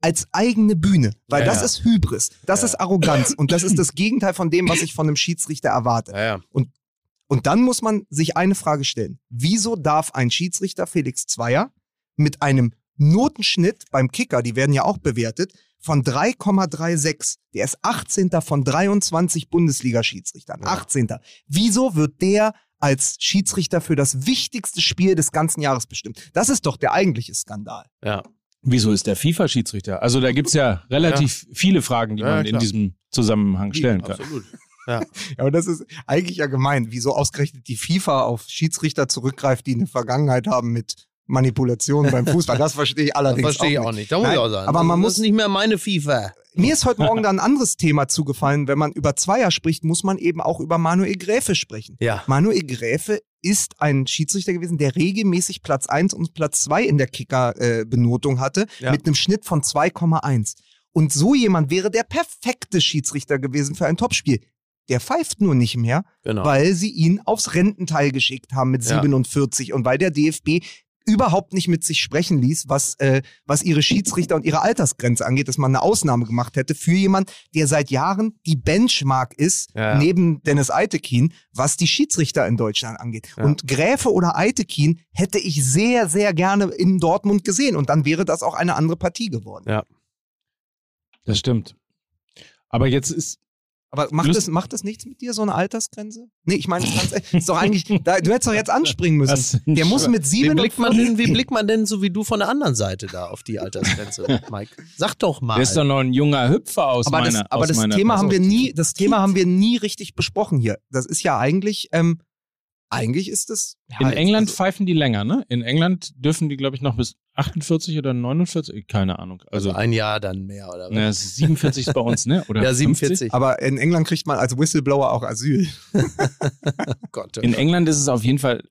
als eigene Bühne, weil Ja, das ja. ist Hybris, das Ja. ist Arroganz und das ist das Gegenteil von dem, was ich von einem Schiedsrichter erwarte. Ja. Und dann muss man sich eine Frage stellen. Wieso darf ein Schiedsrichter Felix Zweier mit einem Notenschnitt beim Kicker, die werden ja auch bewertet, von 3,36, der ist 18. von 23 Bundesliga-Schiedsrichtern, Ja. 18. Wieso wird der als Schiedsrichter für das wichtigste Spiel des ganzen Jahres bestimmt? Das ist doch der eigentliche Skandal. ja. Wieso ist der FIFA-Schiedsrichter? Also da gibt's ja relativ viele Fragen, die Ja, man in klar. diesem Zusammenhang stellen kann. Absolut. Ja, aber das ist eigentlich ja gemein, wieso ausgerechnet die FIFA auf Schiedsrichter zurückgreift, die eine Vergangenheit haben mit Manipulation beim Fußball. Das verstehe ich Das allerdings verstehe ich auch auch nicht. nicht. Da muss Nein, ich auch sagen. aber man das muss- ist nicht mehr meine FIFA. Mir ist heute Morgen da ein anderes Thema zugefallen. Wenn man über Zweier spricht, muss man eben auch über Manuel Gräfe sprechen. Ja. Manuel Gräfe ist ein Schiedsrichter gewesen, der regelmäßig Platz 1 und Platz 2 in der Kicker-Benotung hatte, Ja. mit einem Schnitt von 2,1. Und so jemand wäre der perfekte Schiedsrichter gewesen für ein Topspiel. Der pfeift nur nicht mehr, Genau. weil sie ihn aufs Rententeil geschickt haben mit Ja. 47 und weil der DFB überhaupt nicht mit sich sprechen ließ, was, äh, was ihre Schiedsrichter und ihre Altersgrenze angeht, dass man eine Ausnahme gemacht hätte für jemand, der seit Jahren die Benchmark ist, Ja. neben Dennis Eitekin, was die Schiedsrichter in Deutschland angeht. Ja. Und Gräfe oder Eitekin hätte ich sehr, sehr gerne in Dortmund gesehen und dann wäre das auch eine andere Partie geworden. Ja. Das stimmt. Aber jetzt ist, Aber macht das, macht das nichts mit dir, so eine Altersgrenze? Nee, ich meine, es kann's- ist doch eigentlich, da, du hättest doch jetzt anspringen müssen. Das Der muss mit Wie sieben blickt, man denn, wie blickt man denn so wie du von der anderen Seite da auf die Altersgrenze, Mike? Sag doch mal. der ist doch noch ein junger Hüpfer aus aber meiner das, aber aus das meiner Thema haben wir nie, das Thema haben wir nie richtig besprochen hier. Das ist ja eigentlich, ähm, eigentlich ist es. In ja, England also, pfeifen die länger, ne? In England dürfen die, glaube ich, noch bis 48 oder 49? Keine Ahnung. Also, Also, ein Jahr dann mehr oder was? na, es ist 47 ist bei uns, ne? Oder ja, 50? 47. Aber in England kriegt man als Whistleblower auch Asyl. Gott. In England ist es auf jeden Fall,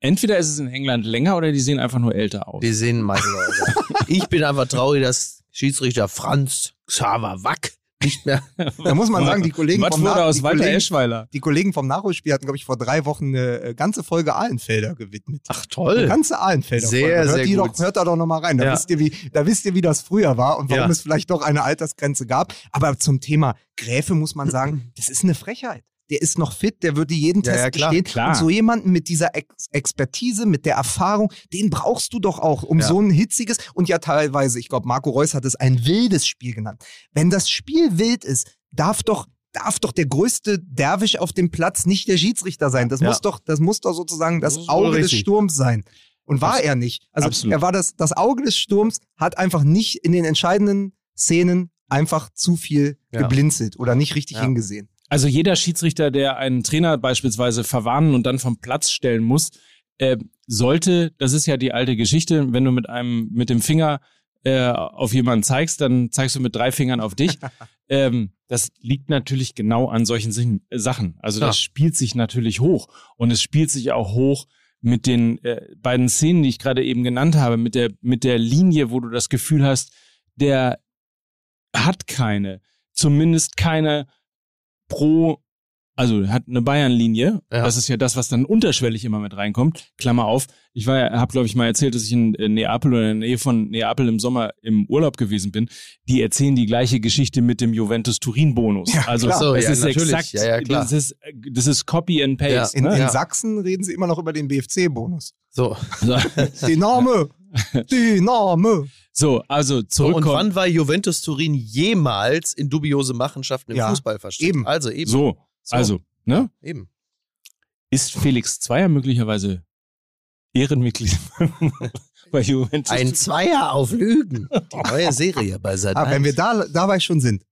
entweder ist es in England länger oder die sehen einfach nur älter aus. Die sehen meistens aus. Ich bin einfach traurig, dass Schiedsrichter Franz Xaver Wack nicht mehr. Da muss man sagen, die Kollegen Was vom, wurde Nach aus die Kollegen, die Kollegen vom Nachholspiel hatten, glaube ich, vor drei Wochen eine äh, ganze Folge Ahlenfelder gewidmet. Ach Eine toll. ganze Ahlenfelder. Sehr, hört sehr die gut. Doch, hört da doch nochmal rein. Da, Ja. wisst ihr, wie, da wisst ihr, wie das früher war und warum Ja. es vielleicht doch eine Altersgrenze gab. Aber zum Thema Gräfe muss man sagen, das ist eine Frechheit. Der ist noch fit, der würde jeden Ja, Test ja, klar, bestehen. klar. Und so jemanden mit dieser Ex Expertise, mit der Erfahrung, den brauchst du doch auch, um Ja. so ein hitziges und ja teilweise, ich glaube, Marco Reus hat es ein wildes Spiel genannt. Wenn das Spiel wild ist, darf doch darf doch der größte Derwisch auf dem Platz nicht der Schiedsrichter sein. Das muss doch, das muss doch sozusagen das, Das Auge des. Sturms sein. Und war Abs- er nicht. Also absolut. er war das, das Auge des Sturms, hat einfach nicht in den entscheidenden Szenen einfach zu viel geblinzelt oder nicht richtig hingesehen. Also jeder Schiedsrichter, der einen Trainer beispielsweise verwarnen und dann vom Platz stellen muss, äh, sollte, das ist ja die alte Geschichte, wenn du mit einem, mit dem Finger äh, auf jemanden zeigst, dann zeigst du mit drei Fingern auf dich. ähm, das liegt natürlich genau an solchen äh, Sachen. Also das Ja. spielt sich natürlich hoch. Und es spielt sich auch hoch mit den äh, beiden Szenen, die ich gerade eben genannt habe, mit der, mit der Linie, wo du das Gefühl hast, der hat keine, zumindest keine pro, also hat eine Bayern-Linie. Ja. Das ist ja das, was dann unterschwellig immer mit reinkommt. Klammer auf. Ich war, ja- habe glaube ich mal erzählt, dass ich in äh, Neapel oder in der Nähe von Neapel im Sommer im Urlaub gewesen bin. Die erzählen die gleiche Geschichte mit dem Juventus Turin-Bonus. Ja, also klar. So, das ja, ist natürlich. exakt, Ja, ja, klar. das ist, das ist Copy and Paste. In, ne? in Ja. Sachsen reden sie immer noch über den BFC-Bonus. So. So, Die Name! So, also so. Und zurückkommen. wann war Juventus Turin jemals in dubiose Machenschaften im Ja, Fußball verstrickt? eben. Also eben. So, So. also, ne? Eben. Ist Felix Zweier möglicherweise Ehrenmitglied bei Juventus? Ein Zweier auf Lügen. Die neue Serie bei Sat. Ah, wenn wir da, dabei schon sind.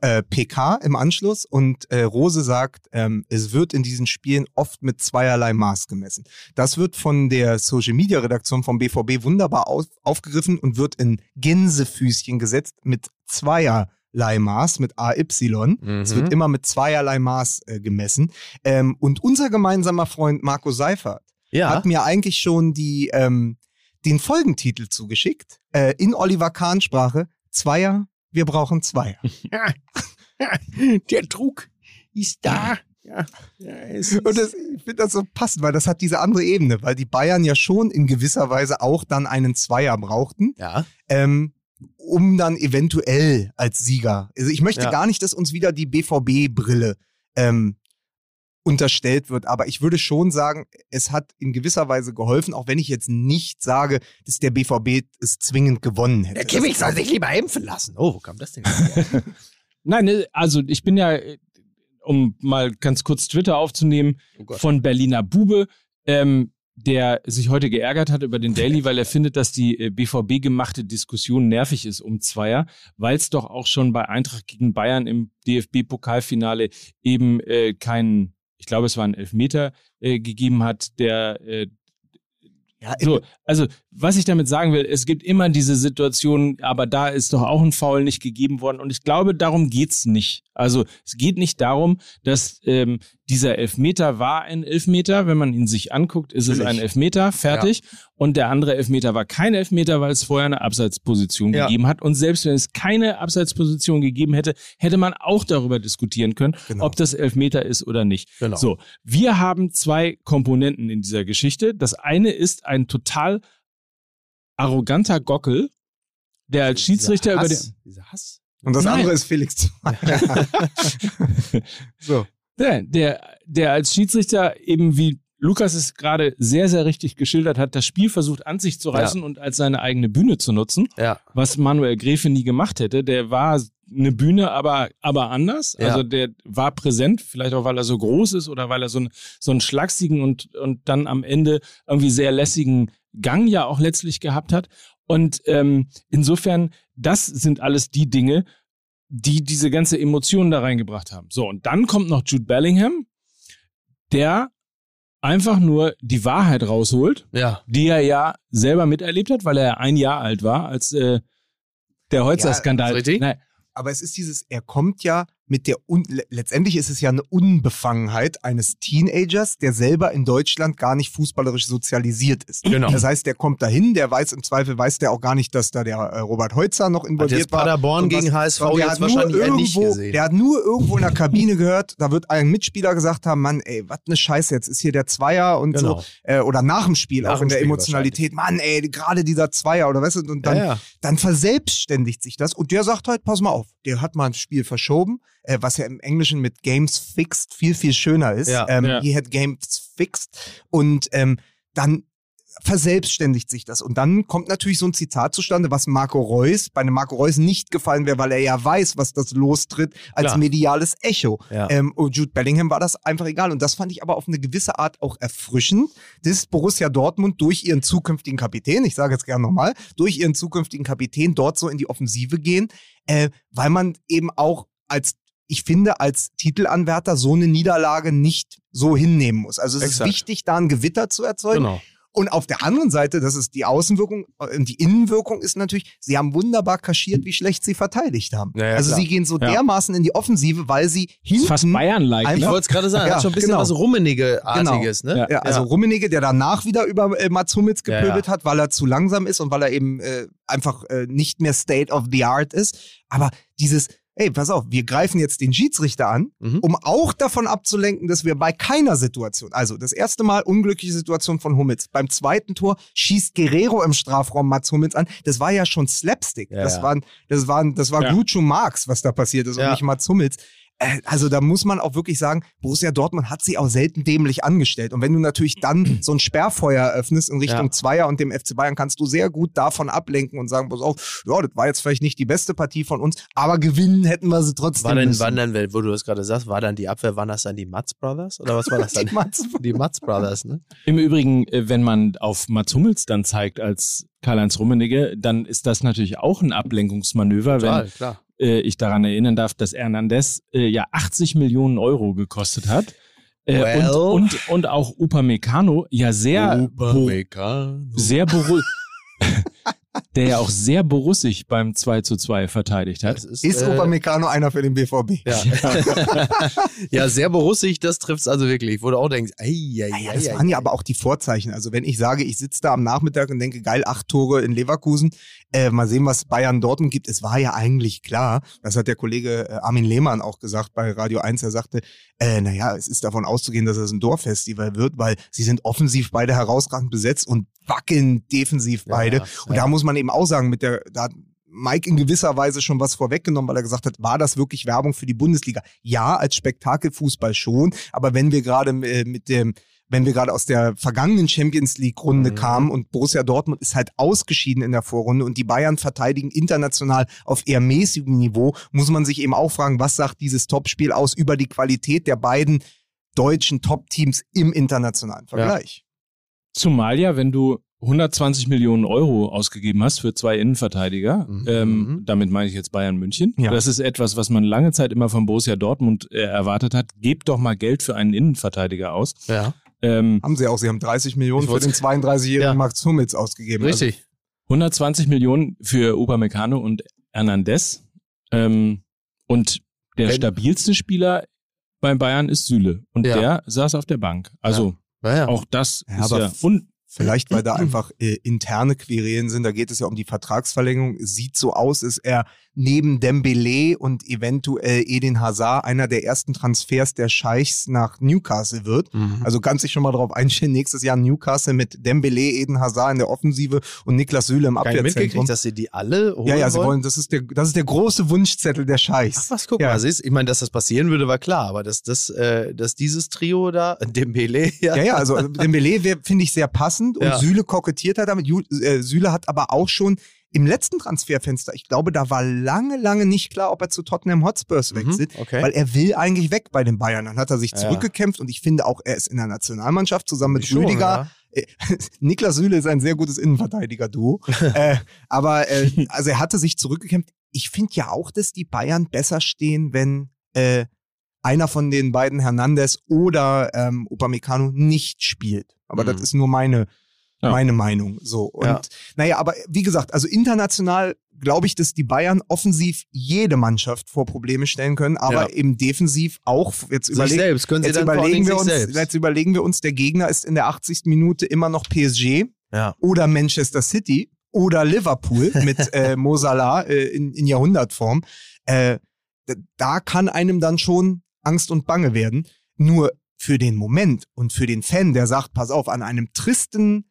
Äh, PK im Anschluss und äh, Rose sagt, ähm, es wird in diesen Spielen oft mit zweierlei Maß gemessen. Das wird von der Social Media Redaktion vom BVB wunderbar auf, aufgegriffen und wird in Gänsefüßchen gesetzt mit zweierlei Maß, mit AY. Es wird Mhm. immer mit zweierlei Maß äh, gemessen. Ähm, und unser gemeinsamer Freund Marco Seifert ja. hat mir eigentlich schon die, ähm, den Folgentitel zugeschickt. Äh, in Oliver Kahn-Sprache. Zweier, wir brauchen Zweier. Der Druck ist da. Ja. ja es Und das, ich finde das so passend, weil das hat diese andere Ebene, weil die Bayern ja schon in gewisser Weise auch dann einen Zweier brauchten, ja. ähm, um dann eventuell als Sieger. Also ich möchte Ja. gar nicht, dass uns wieder die BVB-Brille ähm, unterstellt wird, aber ich würde schon sagen, es hat in gewisser Weise geholfen, auch wenn ich jetzt nicht sage, dass der BVB es zwingend gewonnen hätte. Der Kimmich soll sich lieber impfen lassen. Oh, wo kam das denn? Nein, ne, also ich bin ja, äh, um mal ganz kurz Twitter aufzunehmen, Oh von Berliner Bube, ähm, der sich heute geärgert hat über den Daily, weil er findet, dass die äh, BVB gemachte Diskussion nervig ist um Zweier, weil es doch auch schon bei Eintracht gegen Bayern im DFB-Pokalfinale eben äh, keinen, ich glaube, es war ein Elfmeter äh, gegeben hat, der äh, Ja, so, also was ich damit sagen will, es gibt immer diese Situation, aber da ist doch auch ein Foul nicht gegeben worden und ich glaube, darum geht's nicht. Also es geht nicht darum, dass ähm, dieser Elfmeter war ein Elfmeter, wenn man ihn sich anguckt, ist es ein Elfmeter, fertig. Und der andere Elfmeter war kein Elfmeter, weil es vorher eine Abseitsposition Ja. gegeben hat. Und selbst wenn es keine Abseitsposition gegeben hätte, hätte man auch darüber diskutieren können, Genau. ob das Elfmeter ist oder nicht. Genau. So, wir haben zwei Komponenten in dieser Geschichte. Das eine ist ein total arroganter Gockel, der als Schiedsrichter über den. Hass, Dieser Hass. Und das Nein. andere ist Felix so. Der, der, der als Schiedsrichter eben wie Lukas es gerade sehr, sehr richtig geschildert hat, das Spiel versucht an sich zu reißen und als seine eigene Bühne zu nutzen, Ja. was Manuel Gräfe nie gemacht hätte. Der war eine Bühne, aber, aber anders. Ja. Also der war präsent, vielleicht auch, weil er so groß ist oder weil er so, einen so einen schlagsigen und, und dann am Ende irgendwie sehr lässigen Gang ja auch letztlich gehabt hat. Und ähm, insofern, das sind alles die Dinge, die diese ganze Emotion da reingebracht haben. So, und dann kommt noch Jude Bellingham, der einfach nur die Wahrheit rausholt, Ja. die er ja selber miterlebt hat, weil er ein Jahr alt war, als äh, der Holzer-Skandal. Nein, Aber es ist dieses, er kommt ja mit der, Un le- letztendlich ist es ja eine Unbefangenheit eines Teenagers, der selber in Deutschland gar nicht fußballerisch sozialisiert ist. Genau. Das heißt, der kommt dahin, der weiß, im Zweifel weiß der auch gar nicht, dass da der äh, Robert Heutzer noch Hat involviert jetzt war. Paderborn gegen HSV der jetzt hat nur wahrscheinlich eher nicht irgendwo- gesehen. Der hat nur irgendwo in der Kabine gehört, da wird ein Mitspieler gesagt haben, Mann, ey, was ne Scheiße, jetzt ist hier der Zweier und Genau. so. Äh, oder nach dem Spiel, Nach auch in der Spiel Emotionalität. Mann, ey, gerade dieser Zweier oder weißt du, und dann, ja, ja. dann verselbstständigt sich das. Und der sagt halt, pass mal auf, der hat mal ein Spiel verschoben, äh, was ja im Englischen mit Games Fixed viel, viel schöner ist. Ja. ähm, Ja. He had Games Fixed. Und ähm, dann verselbstständigt sich das. Und dann kommt natürlich so ein Zitat zustande, was Marco Reus, bei einem Marco Reus nicht gefallen wäre, weil er ja weiß, was das lostritt als Klar. mediales Echo. Ja. Ähm, und Jude Bellingham war das einfach egal. Und das fand ich aber auf eine gewisse Art auch erfrischend, dass Borussia Dortmund durch ihren zukünftigen Kapitän, ich sage jetzt gerne nochmal, durch ihren zukünftigen Kapitän dort so in die Offensive gehen, äh, weil man eben auch als ich finde, als Titelanwärter so eine Niederlage nicht so hinnehmen muss. Also es Exakt. ist wichtig, da ein Gewitter zu erzeugen. Genau. Und auf der anderen Seite, das ist die Außenwirkung, äh, die Innenwirkung ist natürlich, sie haben wunderbar kaschiert, wie schlecht sie verteidigt haben. Ja, ja, also klar. sie gehen so Ja. dermaßen in die Offensive, weil sie ist hinten fast Bayern-like. Einfach- Ich Ne? wollte es gerade sagen, Ja, hat schon ein bisschen genau. was Rummenigge-artiges, ne? Ja. Ja, also Rummenigge, der danach wieder über äh, Mats Hummels Ja, gepöbelt ja. hat, weil er zu langsam ist und weil er eben äh, einfach äh, nicht mehr State of the Art ist. Aber dieses, ey, pass auf, wir greifen jetzt den Schiedsrichter an, Mhm. um auch davon abzulenken, dass wir bei keiner Situation, also das erste Mal unglückliche Situation von Hummels, beim zweiten Tor schießt Guerrero im Strafraum Mats Hummels an. Das war ja schon Slapstick. Ja, das, ja. Waren, das, waren, das war Ja. Groucho Marx, was da passiert ist und Ja. nicht Mats Hummels. Äh, Also da muss man auch wirklich sagen, Borussia Dortmund hat sie auch selten dämlich angestellt. Und wenn du natürlich dann so ein Sperrfeuer eröffnest in Richtung Ja. Zweier und dem FC Bayern, kannst du sehr gut davon ablenken und sagen, pass auf, ja, das war jetzt vielleicht nicht die beste Partie von uns, aber gewinnen hätten wir sie trotzdem War denn, müssen. wann dann, wo du das gerade sagst, war dann die Abwehr, waren das dann die Mats Brothers? Oder was war das dann? Die Mats- die Mats Brothers, ne? Im Übrigen, äh, wenn man auf Mats Hummels dann zeigt als Karl-Heinz Rummenigge, dann ist das natürlich auch ein Ablenkungsmanöver, Total, wenn klar. Äh, ich daran erinnern darf, dass Hernandez äh, ja 80 Millionen Euro gekostet hat. Äh, Well. und, und, und auch Upamecano ja sehr, Upamecano. sehr beru der ja auch sehr borussig beim 2 zu 2 verteidigt hat. Das ist, Ist äh, Upamecano einer für den BVB? Ja. ja, sehr berussig, das trifft es also wirklich. Wo du auch denkst, ei, ei, Ja, ja, ei, das ei, waren ja ei. aber auch die Vorzeichen. Also wenn ich sage, ich sitze da am Nachmittag und denke, geil, acht Tore in Leverkusen, äh, mal sehen, was Bayern Dortmund gibt. Es war ja eigentlich klar, das hat der Kollege äh, Armin Lehmann auch gesagt bei Radio 1, er sagte, äh, naja, es ist davon auszugehen, dass es ein Dorffestival wird, weil sie sind offensiv beide herausragend besetzt und wackeln defensiv beide. ja, und da muss man eben auch sagen, mit der, da hat Mike in gewisser Weise schon was vorweggenommen, weil er gesagt hat, war das wirklich Werbung für die Bundesliga? Ja, als Spektakelfußball schon, aber wenn wir gerade äh, mit dem wenn wir gerade aus der vergangenen Champions League Runde Mhm. kamen und Borussia Dortmund ist halt ausgeschieden in der Vorrunde und die Bayern verteidigen international auf eher mäßigem Niveau, muss man sich eben auch fragen, was sagt dieses Topspiel aus über die Qualität der beiden deutschen Top-Teams im internationalen Vergleich? Zumal ja, wenn du 120 Millionen Euro ausgegeben hast für zwei Innenverteidiger, Mhm. ähm, damit meine ich jetzt Bayern München. Ja. Das ist etwas, was man lange Zeit immer von Borussia Dortmund äh, erwartet hat. Gebt doch mal Geld für einen Innenverteidiger aus. Ja, Ähm, Haben sie auch, sie haben 30 Millionen für den 32-jährigen Ja. Max Hummels ausgegeben. richtig. 120 Millionen für Upamecano und Hernandez. Ähm, und der Wenn- stabilste Spieler beim Bayern ist Süle. Und Ja. der saß auf der Bank. Also Ja, auch das ist aber ja. Und Vielleicht, weil da einfach äh, interne Querelen sind. Da geht es ja um die Vertragsverlängerung. Es sieht so aus, dass er neben Dembele und eventuell Edin Hazard einer der ersten Transfers der Scheichs nach Newcastle wird. Mhm. Also kannst dich schon mal darauf einstellen, nächstes Jahr Newcastle mit Dembele, Eden Hazard in der Offensive und Niklas Süle im Abwehrzentrum. mitgekriegt, dass sie die alle holen Ja, ja, sie wollen? wollen, das ist der, das ist der große Wunschzettel der Scheichs. Ach was, guck Ja. mal, siehst, ich meine, dass das passieren würde, war klar, aber dass, das, äh, dass dieses Trio da, Dembele, ja, Ja, ja, also Dembele wär- finde ich sehr passend und Ja. Süle kokettiert hat damit. Äh, Süle hat aber auch schon im letzten Transferfenster, ich glaube, da war lange, lange nicht klar, ob er zu Tottenham Hotspurs Mhm, wechselt, okay. weil er will eigentlich weg bei den Bayern. Dann hat er sich Ja. zurückgekämpft und ich finde auch, er ist in der Nationalmannschaft zusammen mit schon, Rüdiger. Äh, Niklas Süle ist ein sehr gutes Innenverteidiger-Duo. äh, aber äh, also er hatte sich zurückgekämpft. Ich finde ja auch, dass die Bayern besser stehen, wenn äh, einer von den beiden Hernandez oder ähm, Upamecano nicht spielt. Aber Mhm. das ist nur meine Ja. meine Meinung. So und Ja. naja, aber wie gesagt, also international glaube ich, dass die Bayern offensiv jede Mannschaft vor Probleme stellen können, aber Ja. eben defensiv auch jetzt Sich überlegen. selbst können sie Jetzt überlegen, wir uns, selbst. jetzt überlegen wir uns, der Gegner ist in der 80. Minute immer noch PSG Ja. oder Manchester City oder Liverpool mit äh, Mo Salah äh, in, in Jahrhundertform. Äh, da kann einem dann schon Angst und Bange werden. Nur für den Moment und für den Fan, der sagt, pass auf, an einem tristen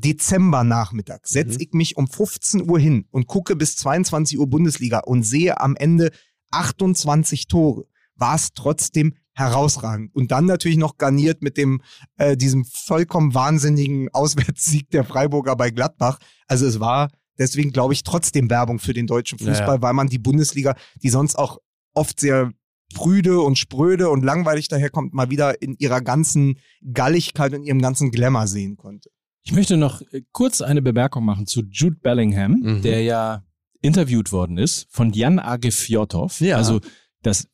Dezembernachmittag setze Mhm. ich mich um 15 Uhr hin und gucke bis 22 Uhr Bundesliga und sehe am Ende 28 Tore. War es trotzdem herausragend. Und dann natürlich noch garniert mit dem äh, diesem vollkommen wahnsinnigen Auswärtssieg der Freiburger bei Gladbach. Also es war deswegen, glaube ich, trotzdem Werbung für den deutschen Fußball, ja. weil man die Bundesliga, die sonst auch oft sehr prüde und spröde und langweilig daherkommt, mal wieder in ihrer ganzen Galligkeit und ihrem ganzen Glamour sehen konnte. Ich möchte noch äh, kurz eine Bemerkung machen zu Jude Bellingham, Mhm. der ja interviewt worden ist von Jan Age Fjotov. Ja. Also das,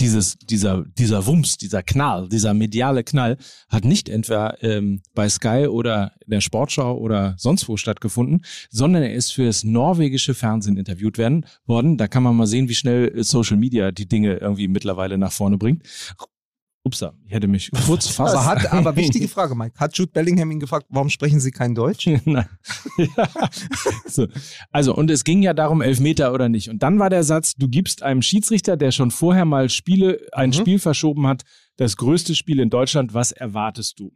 dieses, dieser, dieser Wumms, dieser Knall, dieser mediale Knall hat nicht etwa ähm, bei Sky oder in der Sportschau oder sonst wo stattgefunden, sondern er ist für das norwegische Fernsehen interviewt werden, worden. Da kann man mal sehen, wie schnell äh, Social Media die Dinge irgendwie mittlerweile nach vorne bringt. Upsa, ich hätte mich kurz fast... Aber, hat, aber wichtige Frage, Mike. Hat Jude Bellingham ihn gefragt, warum sprechen Sie kein Deutsch? Nein. ja. so. Also, und es ging ja darum, Elfmeter oder nicht. Und dann war der Satz, du gibst einem Schiedsrichter, der schon vorher mal Spiele, ein Mhm. Spiel verschoben hat, das größte Spiel in Deutschland, was erwartest du?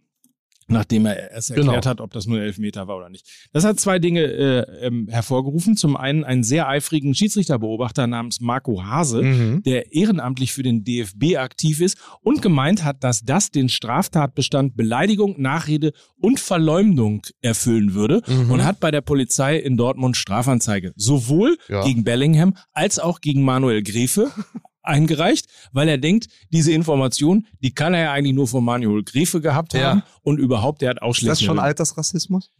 Nachdem er erst erklärt Genau. hat, ob das nur Elfmeter war oder nicht. Das hat zwei Dinge äh, ähm, hervorgerufen. Zum einen einen sehr eifrigen Schiedsrichterbeobachter namens Marco Hase, Mhm. der ehrenamtlich für den DFB aktiv ist und gemeint hat, dass das den Straftatbestand Beleidigung, Nachrede und Verleumdung erfüllen würde Mhm. und hat bei der Polizei in Dortmund Strafanzeige sowohl Ja. gegen Bellingham als auch gegen Manuel Grefe eingereicht, weil er denkt, diese Information, die kann er ja eigentlich nur von Manuel Grefe gehabt Ja. haben und überhaupt, der hat Ist Ausschläge. das schon Altersrassismus?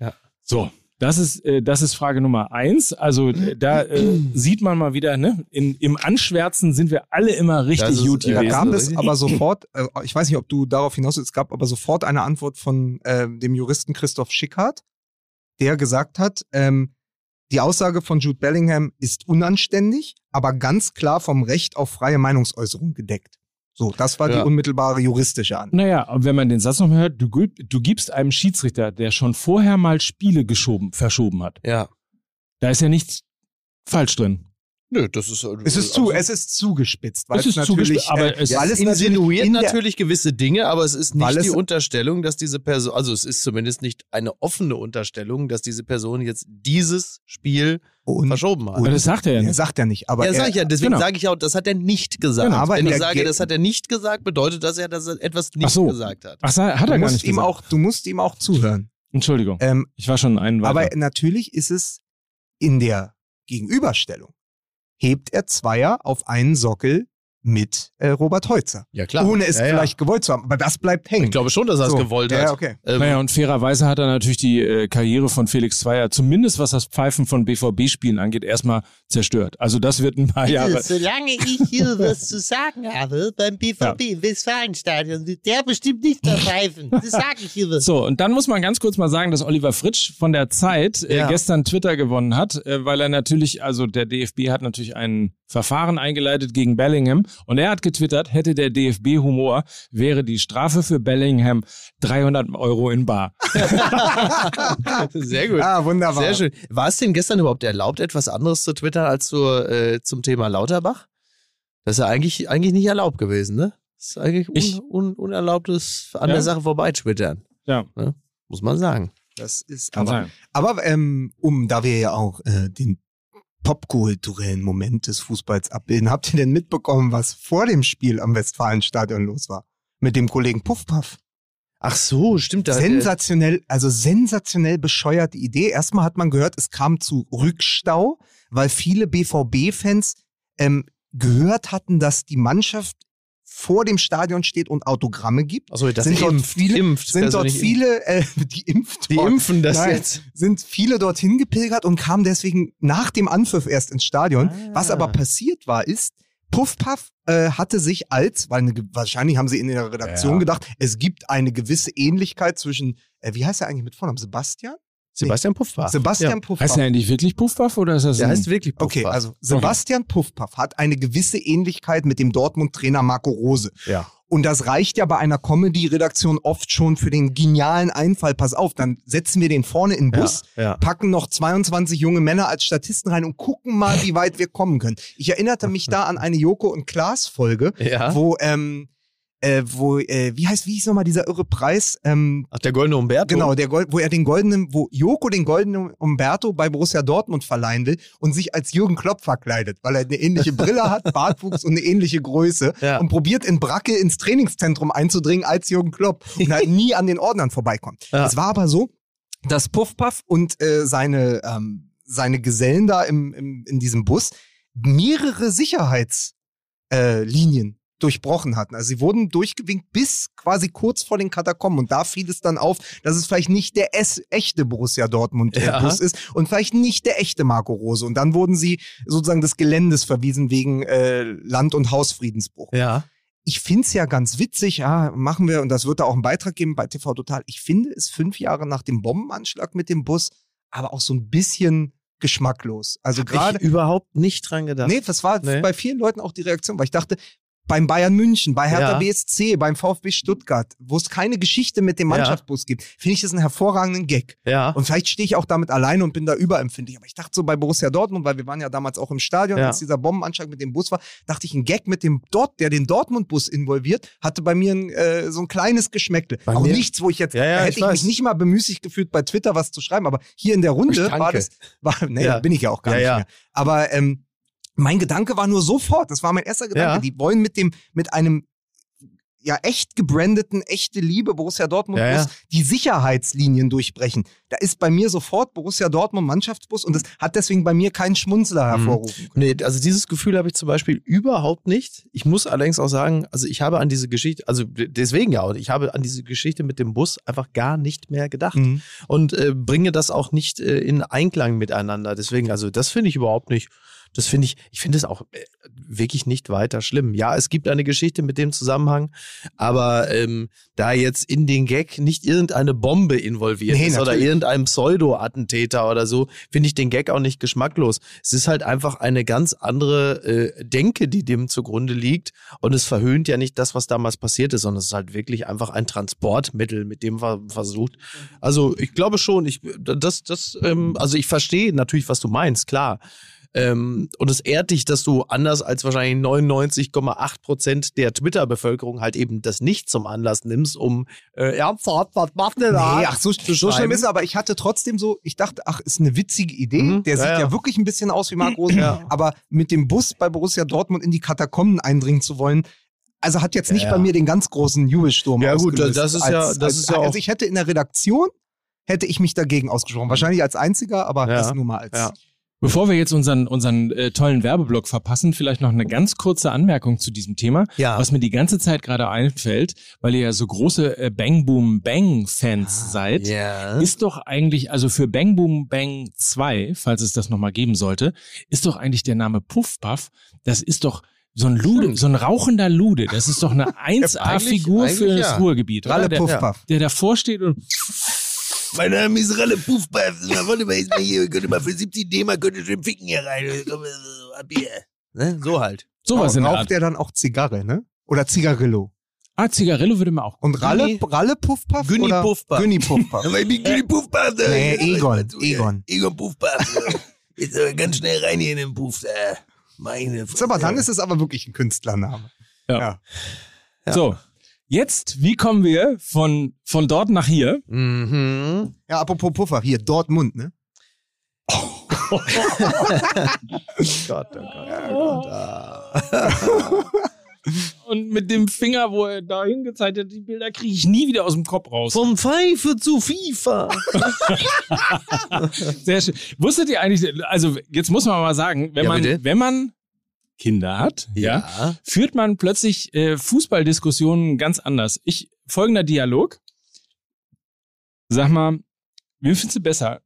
So, das ist, äh, das ist Frage Nummer eins. Also äh, da äh, sieht man mal wieder, ne? In, Im Anschwärzen sind wir alle immer richtig ist- gut ja, Da gewesen. gab es aber sofort, äh, ich weiß nicht, ob du darauf hinaus willst, es gab aber sofort eine Antwort von äh, dem Juristen Christoph Schickhardt, der gesagt hat, ähm, die Aussage von Jude Bellingham ist unanständig, aber ganz klar vom Recht auf freie Meinungsäußerung gedeckt. So, das war Ja. die unmittelbare juristische Antwort. Naja, und wenn man den Satz noch hört, du, du gibst einem Schiedsrichter, der schon vorher mal Spiele geschoben, verschoben hat, Ja. da ist ja nichts falsch drin. Nö, das ist. Es ist zu, es ist zugespitzt, weil Es es, ist natürlich, zugespitzt, aber äh, es- es natürlich insinuiert in natürlich gewisse Dinge, aber es ist nicht es- die Unterstellung, dass diese Person, also es ist zumindest nicht eine offene Unterstellung, dass diese Person jetzt dieses Spiel und, verschoben hat. Aber das sagt er ja er nicht. sagt ja nicht, aber ja, er, sag ich ja, deswegen genau. sage ich auch, das hat er nicht gesagt. Genau, aber Wenn ich sage, Ge- das hat er nicht gesagt, bedeutet das ja, dass er etwas nicht Ach so. gesagt hat. Ach, hat er du gar musst nicht ihm gesagt. auch, du musst ihm auch zuhören. Entschuldigung, Ähm, ich war schon einen weiter. Aber natürlich ist es in der Gegenüberstellung, hebt er Zweier auf einen Sockel mit äh, Robert Heutzer. Ja, klar. Ohne es ja, ja. vielleicht gewollt zu haben. Aber das bleibt hängen. Ich glaube schon, dass er es So. gewollt hat. Ja, okay. Ähm, Naja, und fairerweise hat er natürlich die äh, Karriere von Felix Zweier, zumindest was das Pfeifen von BVB-Spielen angeht, erstmal zerstört. Also das wird ein paar Jahre. Solange ich hier was zu sagen habe beim BVB Westfalenstadion, wird der bestimmt nicht mehr pfeifen. Das sage ich hier. was. So, und dann muss man ganz kurz mal sagen, dass Oliver Fritsch von der Zeit äh, Ja. gestern Twitter gewonnen hat, äh, weil er natürlich, also der DFB hat natürlich ein Verfahren eingeleitet gegen Bellingham und er hat getwittert, hätte der DFB Humor, wäre die Strafe für Bellingham 300 Euro in Bar. Sehr gut. Ah, wunderbar. Sehr schön. War es denn gestern überhaupt erlaubt, etwas anderes zu twittern als zur, äh, zum Thema Lauterbach? Das ist ja eigentlich, eigentlich nicht erlaubt gewesen, ne? Das ist eigentlich un, Ich- un, unerlaubtes an Ja. der Sache vorbei twittern. Ja. Ne? Muss man sagen. Das ist Kann aber, sein. aber ähm, um, da wir ja auch äh, den popkulturellen Moment des Fußballs abbilden, habt ihr denn mitbekommen, was vor dem Spiel am Westfalenstadion los war? Mit dem Kollegen Puffpaff. Ach so, stimmt. Da, sensationell, also sensationell bescheuerte Idee. Erstmal hat man gehört, es kam zu Rückstau, weil viele BVB-Fans ähm, gehört hatten, dass die Mannschaft vor dem Stadion steht und Autogramme gibt. Achso, das sind dort impft, viele, impft, sind dort persönlich viele, äh, die impft Die dort. impfen das Nein, jetzt. sind viele dorthin gepilgert und kamen deswegen nach dem Anpfiff erst ins Stadion. Ah. Was aber passiert war, ist, Puff Puff äh, hatte sich als, weil eine, wahrscheinlich haben sie in der Redaktion Ja. gedacht, es gibt eine gewisse Ähnlichkeit zwischen, äh, wie heißt er eigentlich mit Vornamen? Sebastian? Sebastian Puffbach. Sebastian Puff Heißt Puff. der eigentlich wirklich Puffbuff oder ist das Der ein- heißt wirklich Puffbach. Okay, also Sebastian Puffpaff hat eine gewisse Ähnlichkeit mit dem Dortmund-Trainer Marco Rose. Ja. Und das reicht ja bei einer Comedy-Redaktion oft schon für den genialen Einfall. Pass auf, dann setzen wir den vorne in den Bus, Ja, ja. packen noch 22 junge Männer als Statisten rein und gucken mal, wie weit wir kommen können. Ich erinnerte mich da an eine Joko und Klaas Folge, Ja. wo, ähm, äh, wo, äh, wie heißt, wie hieß nochmal dieser irre Preis? Ähm, Ach, der goldene Umberto? Genau, der Gold, wo er den goldenen, wo Joko den goldenen Umberto bei Borussia Dortmund verleihen will und sich als Jürgen Klopp verkleidet, weil er eine ähnliche Brille hat, Bartwuchs und eine ähnliche Größe Ja. und probiert in Bracke ins Trainingszentrum einzudringen als Jürgen Klopp und halt nie an den Ordnern vorbeikommt. Ja. Es war aber so, dass Puffpuff und äh, seine, ähm, seine Gesellen da im, im, in diesem Bus mehrere Sicherheitslinien äh, durchbrochen hatten. Also sie wurden durchgewinkt bis quasi kurz vor den Katakomben. Und da fiel es dann auf, dass es vielleicht nicht der es echte Borussia Dortmund äh, Ja. Bus ist und vielleicht nicht der echte Marco Rose. Und dann wurden sie sozusagen des Geländes verwiesen wegen äh, Land- und Hausfriedensbruch. Ja. Ich find's ja ganz witzig, ja, machen wir, und das wird da auch einen Beitrag geben bei TV Total. Ich finde es fünf Jahre nach dem Bombenanschlag mit dem Bus, aber auch so ein bisschen geschmacklos. Also gerade überhaupt nicht dran gedacht. Nee, das war Nee. bei vielen Leuten auch die Reaktion, weil ich dachte, beim Bayern München, bei Hertha Ja. BSC, beim VfB Stuttgart, wo es keine Geschichte mit dem Ja. Mannschaftsbus gibt, finde ich das einen hervorragenden Gag. Ja. Und vielleicht stehe ich auch damit alleine und bin da überempfindlich. Aber ich dachte so bei Borussia Dortmund, weil wir waren ja damals auch im Stadion, Ja. als dieser Bombenanschlag mit dem Bus war, dachte ich, ein Gag mit dem Dort, der den Dortmund-Bus involviert, hatte bei mir ein, äh, so ein kleines Geschmäckle. Bei auch mir- nichts, wo ich jetzt, Ja, ja, da ich hätte ich, weiß. mich nicht mal bemüßigt gefühlt, bei Twitter was zu schreiben, aber hier in der Runde war das, war, nee, Ja. bin ich ja auch gar Ja, nicht ja. mehr. Aber ähm, mein Gedanke war nur sofort, das war mein erster Gedanke, Ja. die wollen mit dem, mit einem ja echt gebrandeten, echte Liebe Borussia Dortmund Ja, Bus ja. die Sicherheitslinien durchbrechen. Da ist bei mir sofort Borussia Dortmund Mannschaftsbus und das hat deswegen bei mir keinen Schmunzler Mhm. hervorrufen können. Nee, also dieses Gefühl habe ich zum Beispiel überhaupt nicht. Ich muss allerdings auch sagen, also ich habe an diese Geschichte, also deswegen ja, ich habe an diese Geschichte mit dem Bus einfach gar nicht mehr gedacht Mhm. und äh, bringe das auch nicht äh, in Einklang miteinander. Deswegen, also das finde ich überhaupt nicht. Das finde ich, ich finde es auch äh, wirklich nicht weiter schlimm. Ja, es gibt eine Geschichte mit dem Zusammenhang, aber ähm, da jetzt in den Gag nicht irgendeine Bombe involviert Nee, ist oder natürlich. irgendein Pseudo-Attentäter oder so, finde ich den Gag auch nicht geschmacklos. Es ist halt einfach eine ganz andere äh, Denke, die dem zugrunde liegt und es verhöhnt ja nicht das, was damals passiert ist, sondern es ist halt wirklich einfach ein Transportmittel, mit dem man versucht. Also ich glaube schon, ich das das ähm, also ich verstehe natürlich, was du meinst, klar. Ähm, und es ehrt dich, dass du anders als wahrscheinlich 99,8 Prozent der Twitter-Bevölkerung halt eben das nicht zum Anlass nimmst, um äh, ernsthaft, was macht denn da? Nee, ach, so, so schlimm ist es, aber ich hatte trotzdem so, ich dachte, ach, ist eine witzige Idee. Mhm, Der ja, sieht ja, ja. wirklich ein bisschen aus wie Marc Rosen, aber mit dem Bus bei Borussia Dortmund in die Katakomben eindringen zu wollen, also hat jetzt nicht Ja. bei mir den ganz großen Jubelsturm Ja, gut, das ist ja- das ist ja auch- Also ich hätte in der Redaktion, hätte ich mich dagegen ausgesprochen. Wahrscheinlich als einziger, aber Ja. das nur mal als... Ja. Bevor wir jetzt unseren, unseren äh, tollen Werbeblock verpassen, vielleicht noch eine ganz kurze Anmerkung zu diesem Thema, Ja. was mir die ganze Zeit gerade einfällt, weil ihr ja so große äh, Bang Boom Bang Fans seid. Ja. Ist doch eigentlich, also für Bang Boom Bang 2, falls es das nochmal geben sollte, ist doch eigentlich der Name Puff Puff, das ist doch so ein Lude, so ein rauchender Lude. Das ist doch eine 1A-Figur eigentlich für ja. das Ruhrgebiet. oder? Ralle der, Puffpuff. der davor steht und Mein Name ist Ralle Puffpaff. Na, Warte mal, jetzt mal hier, könnte mal für 70 D-Mark könnte schön ficken hier rein. Äh, ab hier. Ne? So halt. sowas in der Raucht Art. der dann auch Zigarre, ne? Oder Zigarillo. Ah, Zigarillo würde mir auch. Und Ralle, Günni- Ralle Puffpuff? Günni oder? Puffpuff. Günni Puffpuff. Aber ich bin Günni Puffpaff. da. Nee, Ja, Egon, ja. Egon. Egon Puffpaff. Jetzt aber ganz schnell rein hier in den Puff. Da. Meine Ist aber dann ist es aber wirklich ein Künstlername. Ja. So, jetzt, wie kommen wir von, von dort nach hier? Mhm. Ja, apropos Puffer, hier, Dortmund, ne? Gott, oh Gott, oh Gott. Ah. Und mit dem Finger, wo er da hingezeigt hat, die Bilder kriege ich nie wieder aus dem Kopf raus. Vom Pfeife zu FIFA. Sehr schön. Wusstet ihr eigentlich, also jetzt muss man mal sagen, wenn Ja, man, bitte. wenn man Kinder hat, ja, führt man plötzlich äh, Fußballdiskussionen ganz anders. Ich, folgender Dialog. Sag mal, wen findest du besser?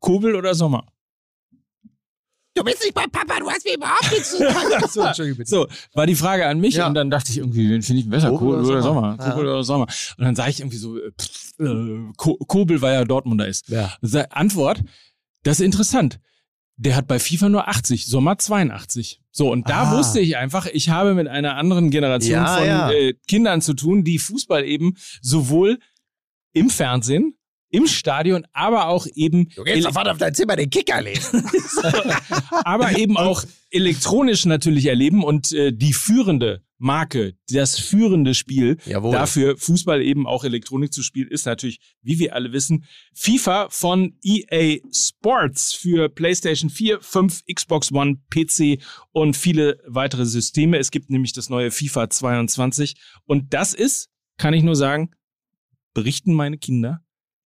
Kobel oder Sommer? Du bist nicht mein Papa, du hast mir überhaupt nichts zu sagen. so, Entschuldigung bitte. So, war die Frage an mich Ja. und dann dachte ich irgendwie, wen finde ich besser, Kobel Kobel oder oder Sommer? Sommer? Ja. Kobel oder Sommer? Und dann sage ich irgendwie so, äh, pff, äh, Ko- Kobel, weil er Dortmunder ist. Ja. Antwort, das ist interessant. Der hat bei FIFA nur 80, Sommer 82. So, und da Ah. wusste ich einfach, ich habe mit einer anderen Generation Ja, von ja. Äh, Kindern zu tun, die Fußball eben sowohl im Fernsehen, im Stadion, aber auch eben Du gehst sofort auf dein Zimmer den Kicker lesen. aber eben auch elektronisch natürlich erleben und äh, die führende Marke, das führende Spiel Jawohl. dafür Fußball eben auch Elektronik zu spielen, ist natürlich, wie wir alle wissen, FIFA von EA Sports für PlayStation 4, 5, Xbox One, PC und viele weitere Systeme. Es gibt nämlich das neue FIFA 22 und das ist, kann ich nur sagen, berichten meine Kinder,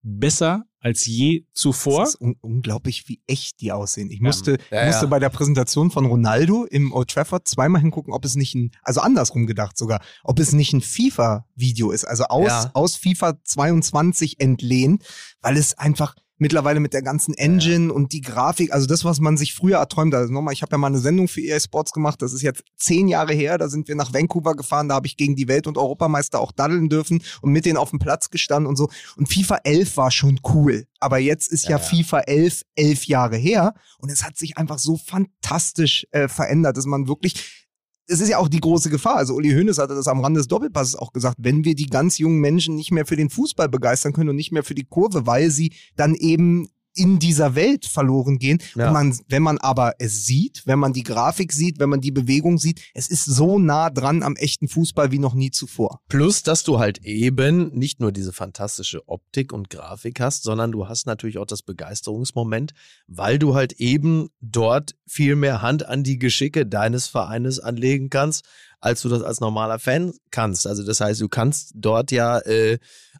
besser als je zuvor. Es ist un unglaublich, wie echt die aussehen. Ich musste, Ja, musste ja. bei der Präsentation von Ronaldo im Old Trafford zweimal hingucken, ob es nicht ein, also andersrum gedacht sogar, ob es nicht ein FIFA-Video ist, also aus, Ja. aus FIFA 22 entlehnt, weil es einfach mittlerweile mit der ganzen Engine und die Grafik, also das, was man sich früher erträumt, also nochmal, ich habe ja mal eine Sendung für EA Sports gemacht, das ist jetzt zehn Jahre her, da sind wir nach Vancouver gefahren, da habe ich gegen die Welt- und Europameister auch daddeln dürfen und mit denen auf dem Platz gestanden und so. Und FIFA 11 war schon cool, aber jetzt ist ja, Ja, ja. FIFA 11 elf Jahre her und es hat sich einfach so fantastisch äh, verändert, dass man wirklich es ist ja auch die große Gefahr. Also Uli Hoeneß hatte das am Rande des Doppelpasses auch gesagt, wenn wir die ganz jungen Menschen nicht mehr für den Fußball begeistern können und nicht mehr für die Kurve, weil sie dann eben in dieser Welt verloren gehen. Ja. Und man, wenn man aber es sieht, wenn man die Grafik sieht, wenn man die Bewegung sieht, es ist so nah dran am echten Fußball wie noch nie zuvor. Plus, dass du halt eben nicht nur diese fantastische Optik und Grafik hast, sondern du hast natürlich auch das Begeisterungsmoment, weil du halt eben dort viel mehr Hand an die Geschicke deines Vereines anlegen kannst, als du das als normaler Fan kannst. Also das heißt, du kannst dort ja äh,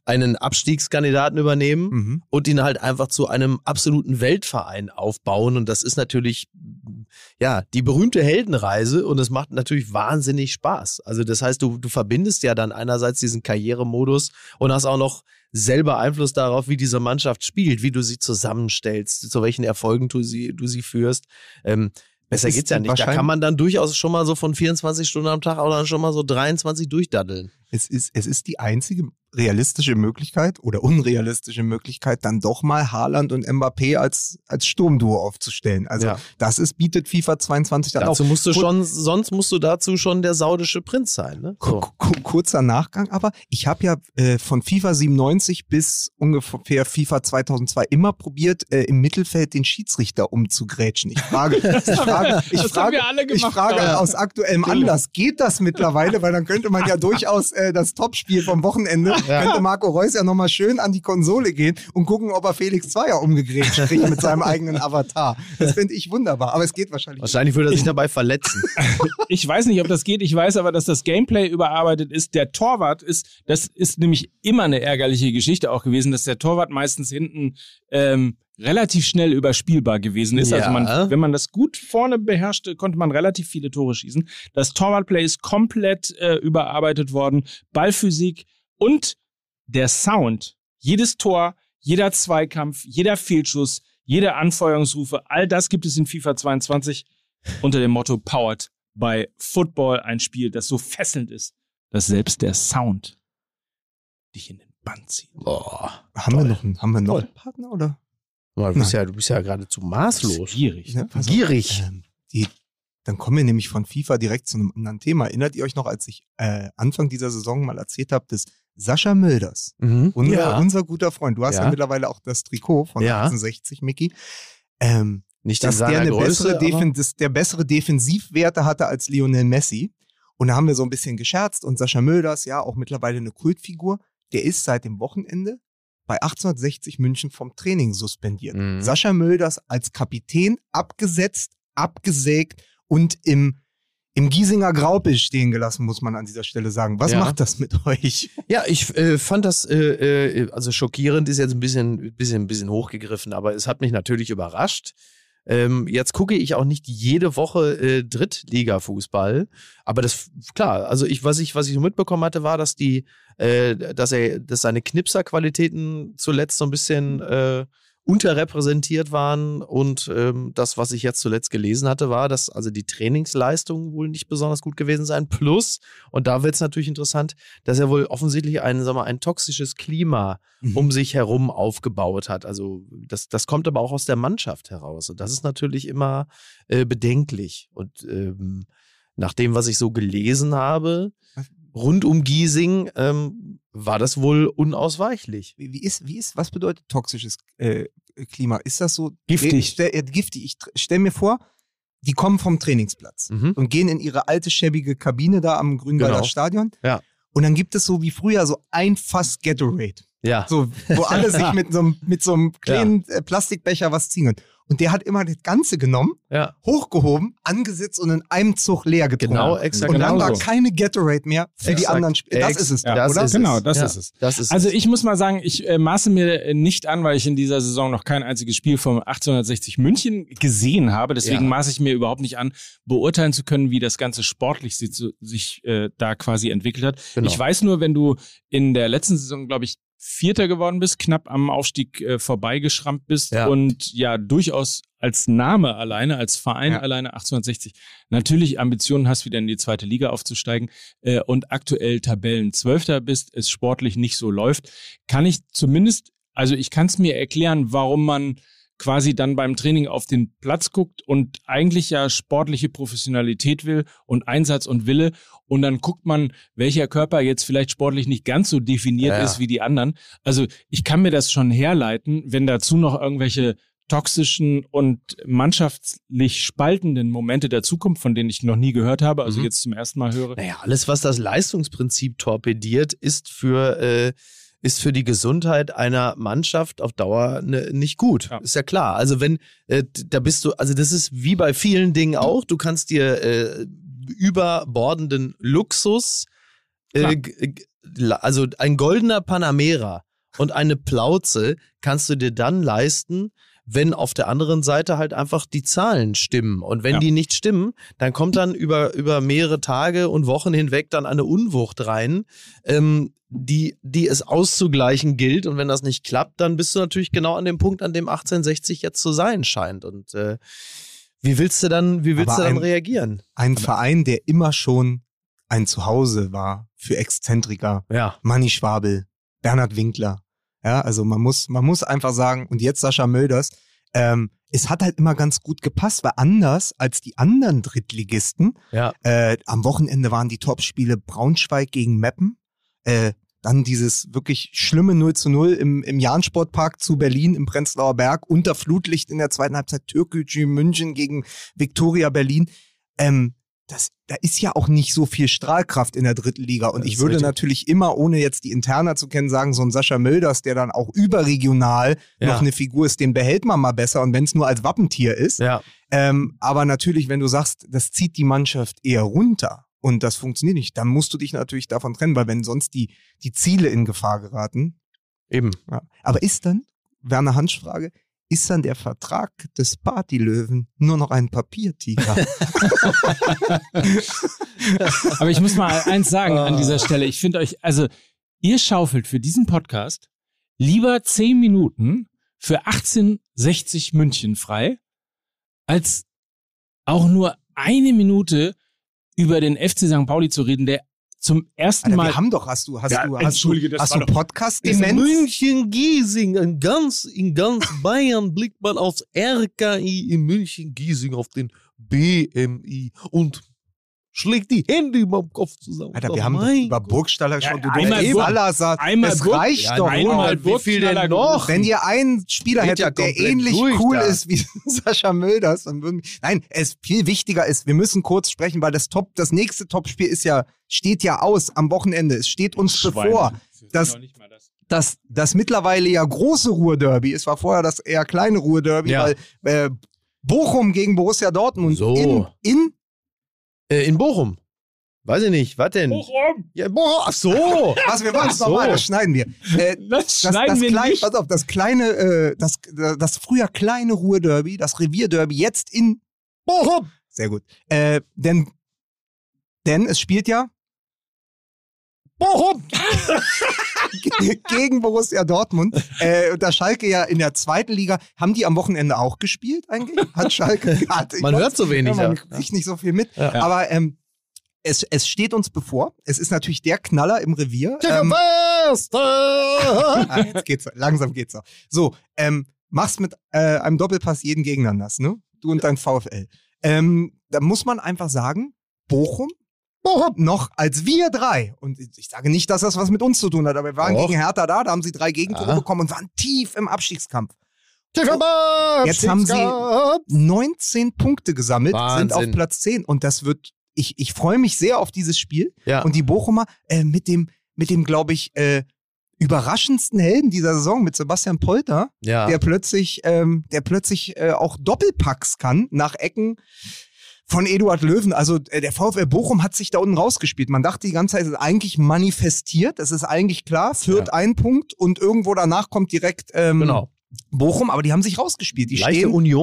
einen Abstiegskandidaten übernehmen Mhm. und ihn halt einfach zu einem absoluten Weltverein aufbauen. Und das ist natürlich, ja, die berühmte Heldenreise und es macht natürlich wahnsinnig Spaß. Also das heißt, du, du verbindest ja dann einerseits diesen Karrieremodus und hast auch noch selber Einfluss darauf, wie diese Mannschaft spielt, wie du sie zusammenstellst, zu welchen Erfolgen du sie, du sie führst. Ähm, besser geht's ja nicht. Da kann man dann durchaus schon mal so von 24 Stunden am Tag oder schon mal so 23 durchdaddeln. Es ist, es ist die einzige realistische Möglichkeit oder unrealistische Möglichkeit, dann doch mal Haaland und Mbappé als, als Sturmduo aufzustellen. Also Ja. das ist, bietet FIFA 22 dann Dazu auch. musst du schon, sonst musst du dazu schon der saudische Prinz sein, ne? Ku- Kurzer Nachgang, aber ich habe ja äh, von FIFA 97 bis ungefähr FIFA 2002 immer probiert, äh, im Mittelfeld den Schiedsrichter umzugrätschen. Ich frage, ich frage, ich Das frage, alle ich gemacht, frage ja. aus aktuellem Anlass, geht das mittlerweile? Weil dann könnte man ja durchaus äh, das Topspiel vom Wochenende, könnte Marco Reus ja nochmal schön an die Konsole gehen und gucken, ob er Felix Zweier umgegrätscht kriegt mit seinem eigenen Avatar. Das finde ich wunderbar, aber es geht wahrscheinlich. Wahrscheinlich würde er sich dabei verletzen. Ich weiß nicht, ob das geht. Ich weiß aber, dass das Gameplay überarbeitet ist. Der Torwart ist, das ist nämlich immer eine ärgerliche Geschichte auch gewesen, dass der Torwart meistens hinten ähm, relativ schnell überspielbar gewesen ist. Also Ja. man, wenn man das gut vorne beherrschte, konnte man relativ viele Tore schießen. Das Torwartplay ist komplett äh, überarbeitet worden. Ballphysik und der Sound. Jedes Tor, jeder Zweikampf, jeder Fehlschuss, jede Anfeuerungsrufe, all das gibt es in FIFA 22 unter dem Motto Powered by Football. Ein Spiel, das so fesselnd ist, dass selbst der Sound dich in den Bann zieht. Boah. haben wir noch, einen- haben wir noch Toll. einen Partner oder? Du bist, ja, du bist ja geradezu maßlos. Pass auf. Gierig. Ähm, die, dann kommen wir nämlich von FIFA direkt zu einem anderen Thema. Erinnert ihr euch noch, als ich äh, Anfang dieser Saison mal erzählt habe, dass Sascha Mölders, Mhm. unser, ja. unser guter Freund, du hast ja, Ja. mittlerweile auch das Trikot von Ja. 1860, Mickey, ähm, Nicht dass der, eine Größe, bessere dass der bessere Defensivwerte hatte als Lionel Messi. Und da haben wir so ein bisschen gescherzt und Sascha Mölders, ja, auch mittlerweile eine Kultfigur, der ist seit dem Wochenende bei 1860 München vom Training suspendiert. Mhm. Sascha Mölders als Kapitän abgesetzt, abgesägt und im, im Giesinger Graubild stehen gelassen, muss man an dieser Stelle sagen. Was Ja. macht das mit euch? Ja, ich äh, fand das, äh, äh, also schockierend ist jetzt ein bisschen, bisschen, bisschen hochgegriffen, aber es hat mich natürlich überrascht. Ähm, jetzt gucke ich auch nicht jede Woche äh, Drittliga-Fußball, aber das klar. Also ich, was ich, was ich so mitbekommen hatte, war, dass die, äh, dass er, dass seine Knipser-Qualitäten zuletzt so ein bisschen äh, unterrepräsentiert waren. Und ähm, das, was ich jetzt zuletzt gelesen hatte, war, dass also die Trainingsleistungen wohl nicht besonders gut gewesen seien. Plus, und da wird es natürlich interessant, dass er wohl offensichtlich ein, sag mal, ein toxisches Klima Mhm. um sich herum aufgebaut hat. Also das, das kommt aber auch aus der Mannschaft heraus. Und das ist natürlich immer äh, bedenklich. Und ähm, nach dem, was ich so gelesen habe, rund um Giesing, ähm, war das wohl unausweichlich. Wie, wie ist, wie ist, was bedeutet toxisches äh, Klima? Ist das so Giftig. Ich stell, äh, giftig. Ich tr- stell mir vor, die kommen vom Trainingsplatz Mhm. und gehen in ihre alte schäbige Kabine da am Grünwalder Genau. Stadion. Ja. Und dann gibt es so wie früher so ein Fass Gatorade. Ja. So, wo alle sich mit so, einem- mit so einem kleinen äh, Plastikbecher was ziehen können. Und der hat immer das Ganze genommen, ja. hochgehoben, angesetzt und in einem Zug leer getrunken. Genau, exakt. und dann genau war so. keine Gatorade mehr für die Exakt. anderen Spieler. Das ist es, Ja, das oder? ist genau, das ja, ist es. Das ist Also ich muss mal sagen, ich äh, maße mir nicht an, weil ich in dieser Saison noch kein einziges Spiel vom 1860 München gesehen habe. Deswegen Ja. maße ich mir überhaupt nicht an, beurteilen zu können, wie das Ganze sportlich sich, sich äh, da quasi entwickelt hat. Genau. Ich weiß nur, wenn du in der letzten Saison, glaube ich, Vierter geworden bist, knapp am Aufstieg äh, vorbeigeschrammt bist Ja. und ja durchaus als Name alleine, als Verein Ja. alleine 1860 natürlich Ambitionen hast, wieder in die zweite Liga aufzusteigen äh, und aktuell Tabellenzwölfter bist, es sportlich nicht so läuft, kann ich zumindest, also ich kann es mir erklären, warum man quasi dann beim Training auf den Platz guckt und eigentlich ja sportliche Professionalität will und Einsatz und Wille und dann guckt man, welcher Körper jetzt vielleicht sportlich nicht ganz so definiert Ja. ist wie die anderen. Also ich kann mir das schon herleiten, wenn dazu noch irgendwelche toxischen und mannschaftlich spaltenden Momente dazukommen, von denen ich noch nie gehört habe, also Mhm. jetzt zum ersten Mal höre. Naja, alles, was das Leistungsprinzip torpediert, ist für, äh, ist für die Gesundheit einer Mannschaft auf Dauer ne, nicht gut. Ja. Ist ja klar. Also wenn, äh, da bist du, also das ist wie bei vielen Dingen auch, du kannst dir äh, überbordenden Luxus, äh, also ein goldener Panamera und eine Plauze kannst du dir dann leisten, wenn auf der anderen Seite halt einfach die Zahlen stimmen. Und wenn Ja. die nicht stimmen, dann kommt dann über, über mehrere Tage und Wochen hinweg dann eine Unwucht rein, ähm, die, die es auszugleichen gilt. Und wenn das nicht klappt, dann bist du natürlich genau an dem Punkt, an dem 1860 jetzt zu sein scheint. Und äh, wie willst du dann, wie willst Aber du dann ein- reagieren? Ein Verein, der immer schon ein Zuhause war für Exzentriker, Ja. Manni Schwabel, Bernhard Winkler. Ja, also man muss, man muss einfach sagen, und jetzt Sascha Mölders, ähm, es hat halt immer ganz gut gepasst, weil anders als die anderen Drittligisten, Ja. äh, am Wochenende waren die Topspiele Braunschweig gegen Meppen, äh, dann dieses wirklich schlimme 0 zu 0 im, im Jahnsportpark zu Berlin im Prenzlauer Berg, unter Flutlicht in der zweiten Halbzeit Türkgücü München gegen Viktoria Berlin. Ähm, das, da ist ja auch nicht so viel Strahlkraft in der dritten Liga. Und Das ich würde richtig. natürlich immer, ohne jetzt die Interna zu kennen, sagen, so ein Sascha Mölders, der dann auch überregional Ja. noch eine Figur ist, den behält man mal besser. Und wenn es nur als Wappentier ist. Ja. Ähm, aber natürlich, wenn du sagst, das zieht die Mannschaft eher runter und das funktioniert nicht, dann musst du dich natürlich davon trennen, weil wenn sonst die, die Ziele in Gefahr geraten. Eben. Ja. Aber ist dann, Werner Hansch Frage, ist dann der Vertrag des Partylöwen nur noch ein Papiertiger? Aber ich muss mal eins sagen an Ah. dieser Stelle. Ich finde euch, also ihr schaufelt für diesen Podcast lieber 10 Minuten für 1860 München frei, als auch nur eine Minute über den FC St. Pauli zu reden, der zum ersten Alter, Mal wir haben doch, hast du, hast Ja, du, hast entschuldige, du, das hast war du doch- Podcast-Demenz? München Giesing, in ganz, in ganz Bayern blickt man aufs RKI in München Giesing auf den BMI und schlägt die Hände über dem Kopf zusammen. Alter, Oh wir haben doch mein über. Burgstaller schon, du einmal Burg- Salazar, einmal Burg- reicht Ja, doch. einmal oder? wie viel denn noch? Wenn ihr einen Spieler Geht ja hättet, der ähnlich cool da. ist wie Sascha Mölders, dann würden Nein, es viel wichtiger ist, wir müssen kurz sprechen, weil das Top, das nächste Topspiel ist ja, steht ja aus am Wochenende. Es steht uns Schweine. bevor. Das- Noch nicht mal das. Das, das mittlerweile ja große Ruhrderby, es war vorher das eher kleine Ruhrderby, Ja. weil äh, Bochum gegen Borussia Dortmund So. in, in Äh, in Bochum. Weiß ich nicht. Was denn? Bochum! Ja, Bochum. Ach so. was wir machen es so. nochmal, das schneiden wir. Äh, Das das, schneiden das wir klein, nicht. Pass auf, das kleine, äh, das, das früher kleine Ruhrderby, das Revierderby, jetzt in Bochum. Sehr gut. Äh, denn, denn es spielt ja Bochum. gegen Borussia Dortmund. Äh, und da Schalke ja in der zweiten Liga, haben die am Wochenende auch gespielt eigentlich? Hat Schalke ich Man weiß- hört so wenig, Ja, man ja. kriegt nicht so viel mit. Ja. Aber ähm, es, es steht uns bevor. Es ist natürlich der Knaller im Revier. Ähm, ah, jetzt geht's, langsam geht's auch. So, ähm, machst mit äh, einem Doppelpass jeden Gegner nass, ne? Du und dein VfL. Ähm, da muss man einfach sagen, Bochum noch als wir drei. Und ich sage nicht, dass das was mit uns zu tun hat, aber wir waren Doch. gegen Hertha da, da haben sie drei Gegentore Ja. bekommen und waren tief im Abstiegskampf. Jetzt haben sie 19 Punkte gesammelt, sind auf Wahnsinn. Platz 10 und das wird, ich, ich freue mich sehr auf dieses Spiel. Ja. Und die Bochumer äh, mit dem, mit dem, glaube ich, äh, überraschendsten Helden dieser Saison, mit Sebastian Polter, ja. der plötzlich, ähm, der plötzlich äh, auch Doppelpacks kann nach Ecken von Eduard Löwen. Also äh, der VfL Bochum hat sich da unten rausgespielt. Man dachte die ganze Zeit, es ist eigentlich manifestiert. Es ist eigentlich klar, führt Ja. ein Punkt und irgendwo danach kommt direkt ähm, genau. Bochum, aber die haben sich rausgespielt. Die Leichte stehen, die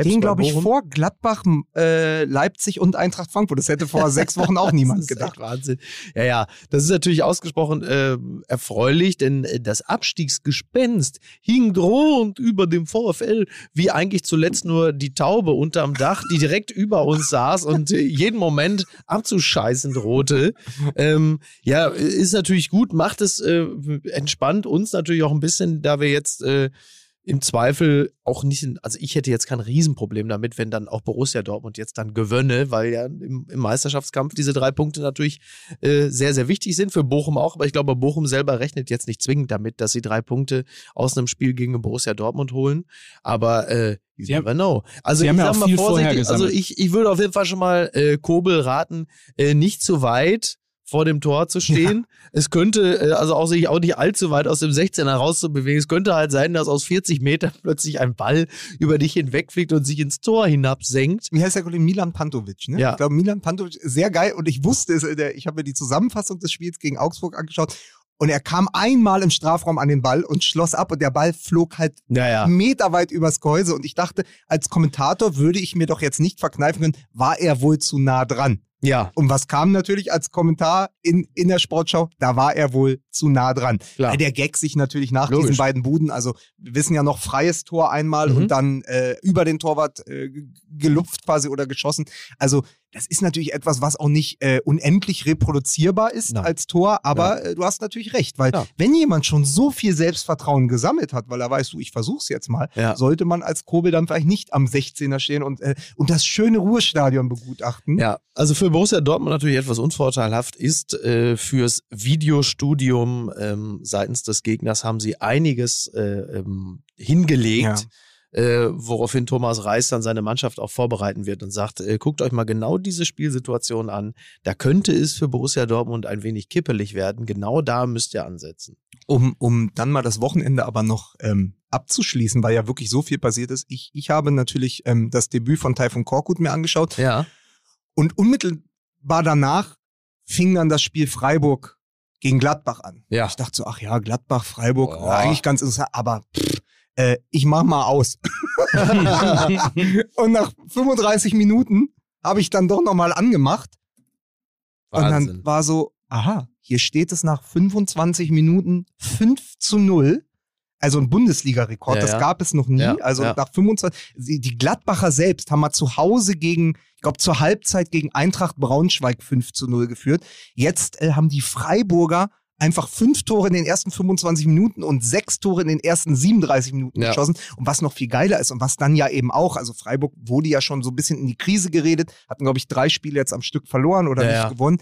stehen glaube ich, vor Gladbach, äh, Leipzig und Eintracht Frankfurt. Das hätte vor sechs Wochen auch niemand gedacht. Wahnsinn. Ja, ja, das ist natürlich ausgesprochen äh, erfreulich, denn äh, das Abstiegsgespenst hing drohend über dem VfL, wie eigentlich zuletzt nur die Taube unterm Dach, die direkt über uns saß und äh, jeden Moment abzuscheißen drohte. Ähm, ja, ist natürlich gut, macht es äh, entspannt uns natürlich auch ein bisschen, da wir jetzt äh, im Zweifel auch nicht, also ich hätte jetzt kein Riesenproblem damit, wenn dann auch Borussia Dortmund jetzt dann gewönne, weil ja im, im Meisterschaftskampf diese drei Punkte natürlich äh, sehr, sehr wichtig sind, für Bochum auch, aber ich glaube, Bochum selber rechnet jetzt nicht zwingend damit, dass sie drei Punkte aus einem Spiel gegen Borussia Dortmund holen, aber äh, you Sie never know. Also Sie ich ja sag mal vorsichtig, also ich, ich würde auf jeden Fall schon mal äh, Kobel raten, äh, nicht zu weit vor dem Tor zu stehen. Es könnte, äh, also auch sich auch nicht allzu weit aus dem 16er rauszubewegen. Es könnte halt sein, dass aus 40 Metern plötzlich ein Ball über dich hinwegfliegt und sich ins Tor hinabsenkt. Wie heißt der Kollege? Milan Pantovic, ne? Ja. Ich glaube, Milan Pantovic, sehr geil. Und ich wusste es, der- ich habe mir die Zusammenfassung des Spiels gegen Augsburg angeschaut. Und er kam einmal im Strafraum an den Ball und schloss ab und der Ball flog halt Ja, ja. meterweit übers Gehäuse. Und ich dachte, als Kommentator würde ich mir doch jetzt nicht verkneifen können, war er wohl zu nah dran. Ja, Und was kam natürlich als Kommentar in, in der Sportschau? Da war er wohl zu nah dran. klar. Weil der Gag sich natürlich nach Logisch. diesen beiden Buden, also wir wissen ja noch freies Tor einmal Mhm. und dann äh, über den Torwart äh, ge- gelupft quasi oder geschossen. Also das ist natürlich etwas, was auch nicht äh, unendlich reproduzierbar ist Nein. als Tor, aber äh, du hast natürlich recht, weil Ja. wenn jemand schon so viel Selbstvertrauen gesammelt hat, weil er weiß, du, ich versuch's jetzt mal, Ja. sollte man als Kobel dann vielleicht nicht am 16er stehen und, äh, und das schöne Ruhestadion begutachten. Ja, also für Borussia Dortmund natürlich etwas unvorteilhaft ist, äh, fürs Videostudium ähm, seitens des Gegners haben sie einiges äh, ähm, hingelegt, äh, woraufhin Thomas Reis dann seine Mannschaft auch vorbereiten wird und sagt, äh, guckt euch mal genau diese Spielsituation an. Da könnte es für Borussia Dortmund ein wenig kippelig werden. Genau da müsst ihr ansetzen. Um, um dann mal das Wochenende aber noch ähm, abzuschließen, weil ja wirklich so viel passiert ist. Ich, ich habe natürlich ähm, das Debüt von Taifun Korkut mir angeschaut Ja. Und unmittelbar danach fing dann das Spiel Freiburg gegen Gladbach an. Ja. Ich dachte so, ach ja, Gladbach, Freiburg, war eigentlich ganz interessant, aber pff, äh, ich mach mal aus. und nach 35 Minuten habe ich dann doch nochmal angemacht und Wahnsinn. dann war so, aha, hier steht es nach 25 Minuten 5 zu 0. Also ein Bundesliga-Rekord, Ja, das ja. gab es noch nie. Ja, also nach 25, sie- die Gladbacher selbst haben mal zu Hause gegen, glaube zur Halbzeit gegen Eintracht Braunschweig 5 zu 0 geführt. Jetzt äh, haben die Freiburger einfach fünf Tore in den ersten 25 Minuten und sechs Tore in den ersten 37 Minuten Ja. geschossen. Und was noch viel geiler ist und was dann ja eben auch, also Freiburg wurde ja schon so ein bisschen in die Krise geredet, hatten, glaube ich, drei Spiele jetzt am Stück verloren oder Ja, nicht ja. gewonnen.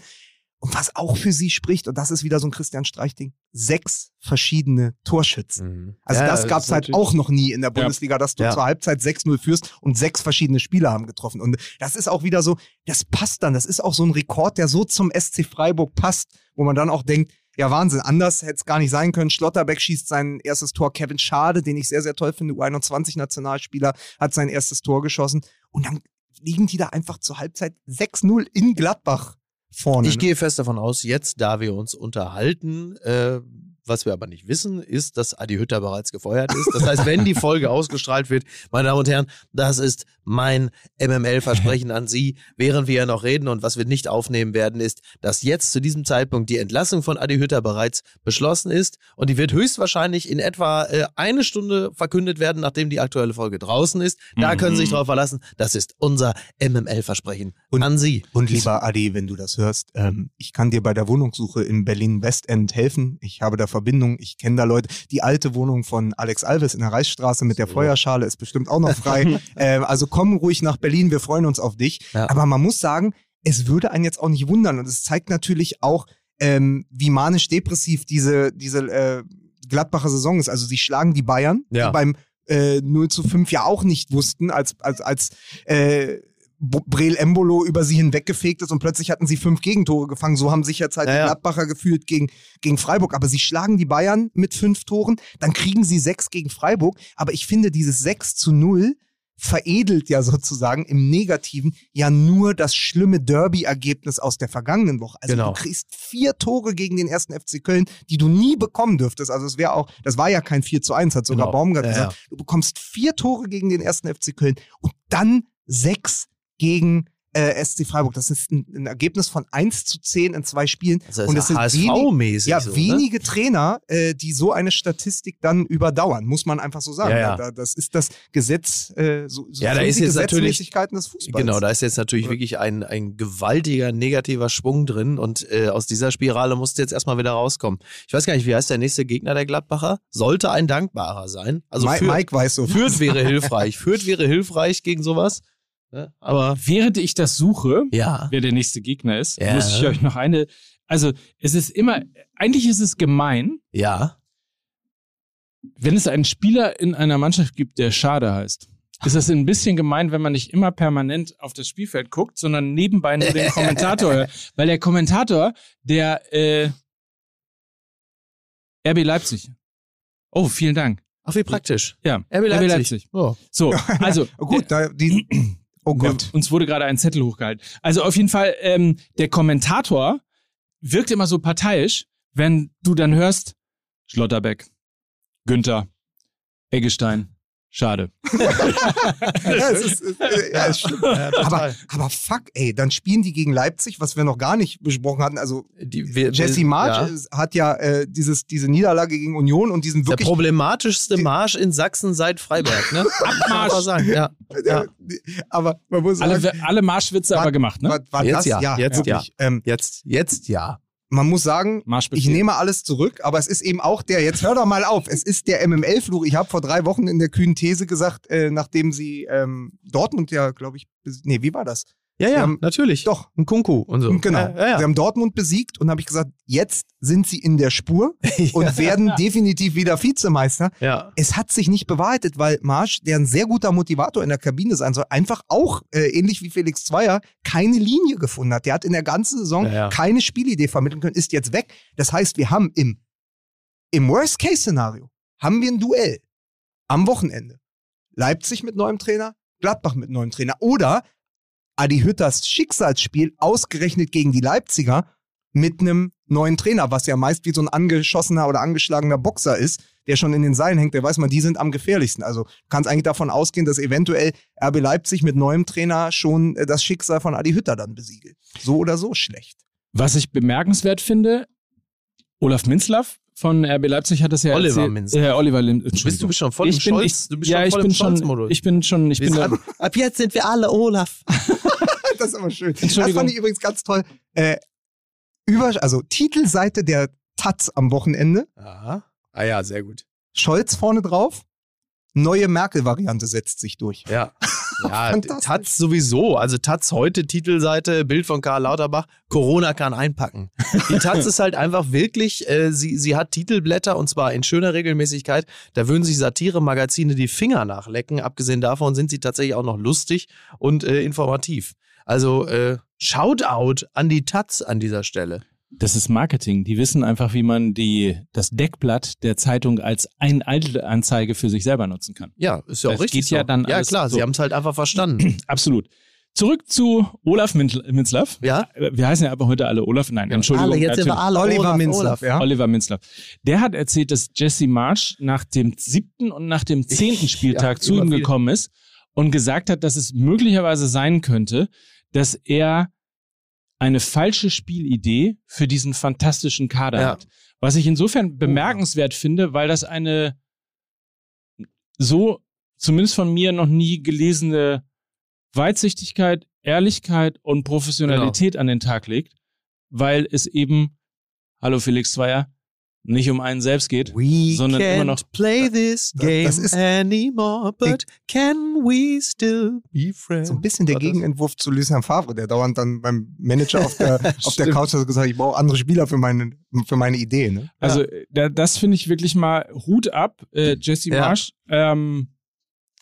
Und was auch für sie spricht, und das ist wieder so ein Christian Streich-Ding, sechs verschiedene Torschützen. Mhm. Also Ja, das gab es halt auch noch nie in der Bundesliga, dass du Ja. zur Halbzeit 6-0 führst und sechs verschiedene Spieler haben getroffen. Und das ist auch wieder so, das passt dann. Das ist auch so ein Rekord, der so zum SC Freiburg passt, wo man dann auch denkt, ja Wahnsinn, anders hätte es gar nicht sein können. Schlotterbeck schießt sein erstes Tor. Kevin Schade, den ich sehr, sehr toll finde, U21-Nationalspieler, hat sein erstes Tor geschossen. Und dann liegen die da einfach zur Halbzeit 6-0 in Gladbach vorne. Ich ne? gehe fest davon aus, jetzt, da wir uns unterhalten, äh, Was wir aber nicht wissen, ist, dass Adi Hütter bereits gefeuert ist. Das heißt, wenn die Folge ausgestrahlt wird, meine Damen und Herren, das ist mein MML-Versprechen an Sie, während wir ja noch reden. Und was wir nicht aufnehmen werden, ist, dass jetzt zu diesem Zeitpunkt die Entlassung von Adi Hütter bereits beschlossen ist. Und die wird höchstwahrscheinlich in etwa äh, eine Stunde verkündet werden, nachdem die aktuelle Folge draußen ist. Da Mhm. können Sie sich darauf verlassen. Das ist unser MML-Versprechen an Sie. Und lieber Adi, wenn du das hörst, ähm, ich kann dir bei der Wohnungssuche in Berlin Westend helfen. Ich habe da Verbindung, ich kenne da Leute. Die alte Wohnung von Alex Alves in der Reichsstraße mit der Feuerschale ist bestimmt auch noch frei. ähm, also komm ruhig nach Berlin, wir freuen uns auf dich. Ja. Aber man muss sagen, es würde einen jetzt auch nicht wundern und es zeigt natürlich auch, ähm, wie manisch-depressiv diese, diese äh, Gladbacher Saison ist. Also sie schlagen die Bayern, Ja. die beim äh, 0 zu 5 ja auch nicht wussten, als, als, als äh, Breel Embolo über sie hinweggefegt ist und plötzlich hatten sie fünf Gegentore gefangen. So haben sich jetzt halt Ja, die. Gladbacher gefühlt gegen, gegen Freiburg. Aber sie schlagen die Bayern mit fünf Toren, dann kriegen sie sechs gegen Freiburg. Aber ich finde, dieses 6 zu 0 veredelt ja sozusagen im Negativen ja nur das schlimme Derby-Ergebnis aus der vergangenen Woche. Also Genau. du kriegst vier Tore gegen den ersten FC Köln, die du nie bekommen dürftest. Also es wäre auch, das war ja kein 4 zu 1, hat sogar Genau. Baumgart Ja, gesagt. Du bekommst vier Tore gegen den ersten FC Köln und dann sechs gegen äh, SC Freiburg. Das ist ein, ein Ergebnis von 1 zu 10 in zwei Spielen. Also und es sind wenig, ja, so, ne? wenige Trainer, äh, die so eine Statistik dann überdauern, muss man einfach so sagen. Ja, ja. Da, das ist das Gesetz, äh, so, so Ja, da ist die jetzt natürlich- Gesetzmäßigkeiten des Fußballs. Genau, da ist jetzt natürlich wirklich ein, ein gewaltiger negativer Schwung drin und äh, aus dieser Spirale musst du jetzt erstmal wieder rauskommen. Ich weiß gar nicht, wie heißt der nächste Gegner der Gladbacher? Sollte ein dankbarer sein. Also Mi- für, Mike weiß so. Fürth wäre hilfreich. Fürth wäre hilfreich gegen sowas. Ja, aber Während ich das suche, ja. wer der nächste Gegner ist, Ja. muss ich euch noch eine. Also, es ist immer, eigentlich ist es gemein, Ja. wenn es einen Spieler in einer Mannschaft gibt, der Schade heißt. Ist das ein bisschen gemein, wenn man nicht immer permanent auf das Spielfeld guckt, sondern nebenbei nur den Kommentator hört. Weil der Kommentator, der äh, RB Leipzig. Oh, vielen Dank. Ach, wie praktisch. Ja, RB Leipzig. Leipzig. Oh. So, also Gut, da, die, oh Gott. Uns wurde gerade ein Zettel hochgehalten. Also auf jeden Fall, ähm, der Kommentator wirkt immer so parteiisch, wenn du dann hörst, Schlotterbeck, Günther, Eggestein, schade. ja, es ist, es, äh, ja, es stimmt. aber, aber fuck, ey, dann spielen die gegen Leipzig, was wir noch gar nicht besprochen hatten. Also Die, wir, Jesse March ja. hat ja äh, dieses, diese Niederlage gegen Union und diesen Der wirklich problematischste Marsch in Sachsen seit Freiberg, ne? Abmarsch. Kann man sagen, ja. ja. Aber man muss sagen, Alle, alle Marschwitze War- aber gemacht, ne? war, war Jetzt das ja, jetzt wirklich. Ähm, Jetzt, jetzt ja. Man muss sagen, ich nehme alles zurück, aber es ist eben auch der, jetzt hör doch mal auf, es ist der MML-Fluch. Ich habe vor drei Wochen in der kühnen These gesagt, äh, nachdem sie ähm, Dortmund ja, glaube ich, nee, wie war das? Ja, Sie ja, haben- natürlich. Doch, Ein Kunku und so. genau. Ja, ja, Sie ja. haben Dortmund besiegt und habe ich gesagt, jetzt sind sie in der Spur und werden definitiv wieder Vizemeister. ja. Es hat sich nicht bewahrheitet, weil Marsch, der ein sehr guter Motivator in der Kabine sein soll, einfach auch, äh, ähnlich wie Felix Zweier, keine Linie gefunden hat. Der hat in der ganzen Saison keine Spielidee vermitteln können, ist jetzt weg. Das heißt, wir haben im, im Worst-Case-Szenario haben wir ein Duell am Wochenende. Leipzig mit neuem Trainer, Gladbach mit neuem Trainer oder Adi Hütters Schicksalsspiel ausgerechnet gegen die Leipziger mit einem neuen Trainer, was ja meist wie so ein angeschossener oder angeschlagener Boxer ist, der schon in den Seilen hängt, der weiß man, die sind am gefährlichsten. Also du kannst eigentlich davon ausgehen, dass eventuell RB Leipzig mit neuem Trainer schon äh, das Schicksal von Adi Hütter dann besiegelt. So oder so schlecht. Was ich bemerkenswert finde, Olaf Minzlaff von RB Leipzig hat das ja Oliver erzählt. Minzlaff. Äh, Oliver Lim Du bist, du bist schon voll im ich bin, Scholz. ich, du bist ja, schon ich voll bin im schon, Scholz-Modus. ich bin schon, ich Wir bin ab, ab jetzt sind wir alle Olaf. Das ist aber schön. Das fand ich übrigens ganz toll. Äh, über, also Titelseite der Taz am Wochenende, Aha. Ah ja, sehr gut. Scholz vorne drauf, neue Merkel-Variante setzt sich durch. Ja. Ja. Taz sowieso. Also Taz heute Titelseite, Bild von Karl Lauterbach, Corona kann einpacken. Die Taz ist halt einfach wirklich, äh, sie, sie hat Titelblätter und zwar in schöner Regelmäßigkeit. Da würden sich Satire-Magazine die Finger nachlecken. Abgesehen davon sind sie tatsächlich auch noch lustig und äh, informativ. Also äh, Shoutout an die Taz an dieser Stelle. Das ist Marketing. Die wissen einfach, wie man die, das Deckblatt der Zeitung als Einanzeige für sich selber nutzen kann. Ja, ist ja auch Das richtig. geht ja so. dann Ja, klar, so. sie haben es halt einfach verstanden. Absolut. Zurück zu Olaf Min- Minzlaff. Ja? Wir heißen ja aber heute alle Olaf. Nein, Entschuldigung. alle, jetzt sind wir alle Oliver Minzlaff, ja. Oliver Minzlaff. Der hat erzählt, dass Jesse Marsch nach dem siebten und nach dem zehnten Spieltag ja, zu ihm gekommen ist und gesagt hat, dass es möglicherweise sein könnte, dass er eine falsche Spielidee für diesen fantastischen Kader Ja. hat. Was ich insofern bemerkenswert finde, weil das eine so zumindest von mir noch nie gelesene Weitsichtigkeit, Ehrlichkeit und Professionalität an den Tag legt, weil es eben, hallo Felix Zweier, nicht um einen selbst geht, We sondern can't immer noch play this Das- game das ist- anymore, but can we still be friends? So ein bisschen der Gegenentwurf zu Lucien Favre, der dauernd dann beim Manager auf der, auf der Couch hat gesagt, ich brauche andere Spieler für meine, für meine Idee. Ne? Also da, das finde ich wirklich mal Hut ab, äh, Jesse Ja. Marsch. Ähm,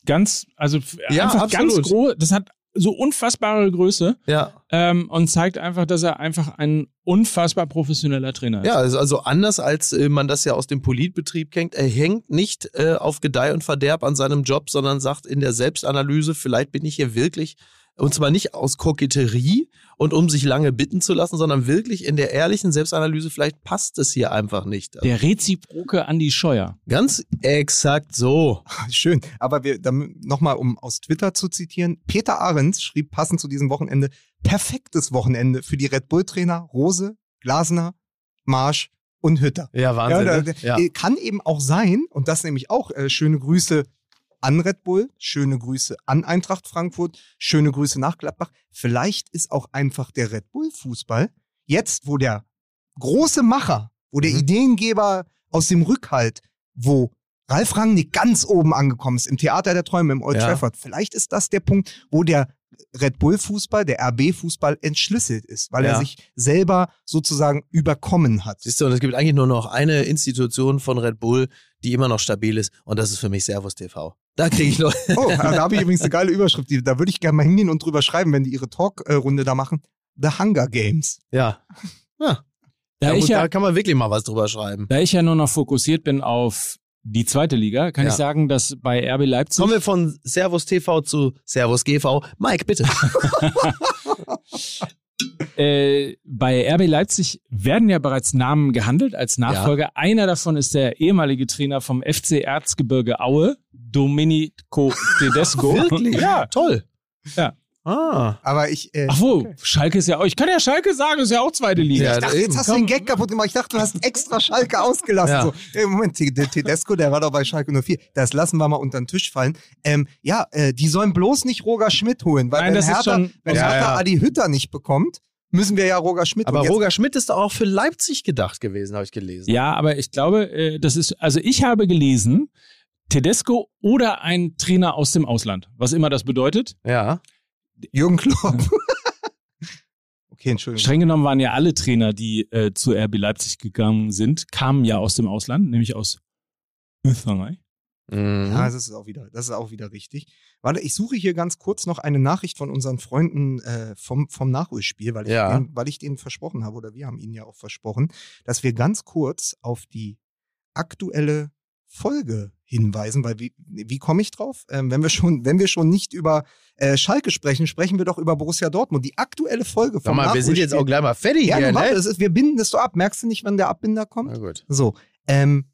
ganz, also Ja, einfach absolut. ganz groß. Das hat so unfassbare Größe Ja. ähm, und zeigt einfach, dass er einfach ein unfassbar professioneller Trainer ist. Ja, also, also anders als äh, man das ja aus dem Politbetrieb kennt, er hängt nicht äh, auf Gedeih und Verderb an seinem Job, sondern sagt in der Selbstanalyse, vielleicht bin ich hier wirklich, und zwar nicht aus Koketterie und um sich lange bitten zu lassen, sondern wirklich in der ehrlichen Selbstanalyse, vielleicht passt es hier einfach nicht. Der reziproke Andi Scheuer. Ganz exakt so. Schön. Aber wir, nochmal, um aus Twitter zu zitieren, Peter Ahrens schrieb passend zu diesem Wochenende, perfektes Wochenende für die Red Bull-Trainer Rose, Glasner, Marsch und Hütter. Ja, Wahnsinn. Ja, ne? da, ja. äh, Kann eben auch sein, und das nämlich auch, äh, schöne Grüße an Red Bull, schöne Grüße an Eintracht Frankfurt, schöne Grüße nach Gladbach. Vielleicht ist auch einfach der Red Bull-Fußball jetzt, wo der große Macher, wo der Mhm. Ideengeber aus dem Rückhalt, wo Ralf Rangnick ganz oben angekommen ist, im Theater der Träume, im Old Ja. Trafford. Vielleicht ist das der Punkt, wo der Red Bull-Fußball, der RB-Fußball entschlüsselt ist, weil Ja. er sich selber sozusagen überkommen hat. Siehst du, und es gibt eigentlich nur noch eine Institution von Red Bull, die immer noch stabil ist, und das ist für mich Servus TV. Da kriege ich noch. Oh, da habe ich übrigens eine geile Überschrift. Die, da würde ich gerne mal hingehen und drüber schreiben, wenn die ihre Talk-Runde da machen. The Hunger Games. ja. ja. Da, ja ich gut, ja, da kann man wirklich mal was drüber schreiben. da ich ja nur noch fokussiert bin auf die zweite Liga, kann Ja. ich sagen, dass bei RB Leipzig Kommen wir von Servus TV zu Servus GV. Mike, bitte. Äh, bei RB Leipzig werden ja bereits Namen gehandelt als Nachfolger. Einer davon ist der ehemalige Trainer vom FC Erzgebirge Aue, Domenico Tedesco. Wirklich? Ja. Toll. Ja. Ah. Aber ich, äh, Ach wo, Schalke ist ja auch, ich kann ja Schalke sagen, ist ja auch zweite Liga. Ja, ich dachte, jetzt hast du den Gag kaputt gemacht. Ich dachte, du hast extra Schalke ausgelassen. Ja. So, ey, Moment, der Tedesco, der war doch bei Schalke 04. Das lassen wir mal unter den Tisch fallen. Ähm, ja, äh, die sollen bloß nicht Roger Schmidt holen, weil Nein, wenn das ist Hertha, schon- wenn Ja, Hertha ja. Adi Hütter nicht bekommt, müssen wir ja Roger Schmidt Aber Roger Schmidt ist doch auch für Leipzig gedacht gewesen, habe ich gelesen. Ja, aber ich glaube, äh, das ist, also ich habe gelesen, Tedesco oder ein Trainer aus dem Ausland, was immer das bedeutet. Ja. Jürgen Klopp. okay, Entschuldigung. Streng genommen waren ja alle Trainer, die äh, zu RB Leipzig gegangen sind, kamen ja aus dem Ausland, nämlich aus Österreich. Mhm. Ja, das ist auch wieder, das ist auch wieder richtig. Warte, ich suche hier ganz kurz noch eine Nachricht von unseren Freunden äh, vom, vom Nachholspiel, weil ich, Ja. denen, weil ich denen versprochen habe, oder wir haben ihnen ja auch versprochen, dass wir ganz kurz auf die aktuelle Folge hinweisen, weil wie, wie komme ich drauf? Ähm, wenn wir schon, wenn wir schon nicht über äh, Schalke sprechen, sprechen wir doch über Borussia Dortmund. Die aktuelle Folge Sag vom mal, wir sind jetzt auch gleich mal fertig Ja, hier, ne? ist, wir binden das so ab. Merkst du nicht, wann der Abbinder kommt? Na gut. So, ähm,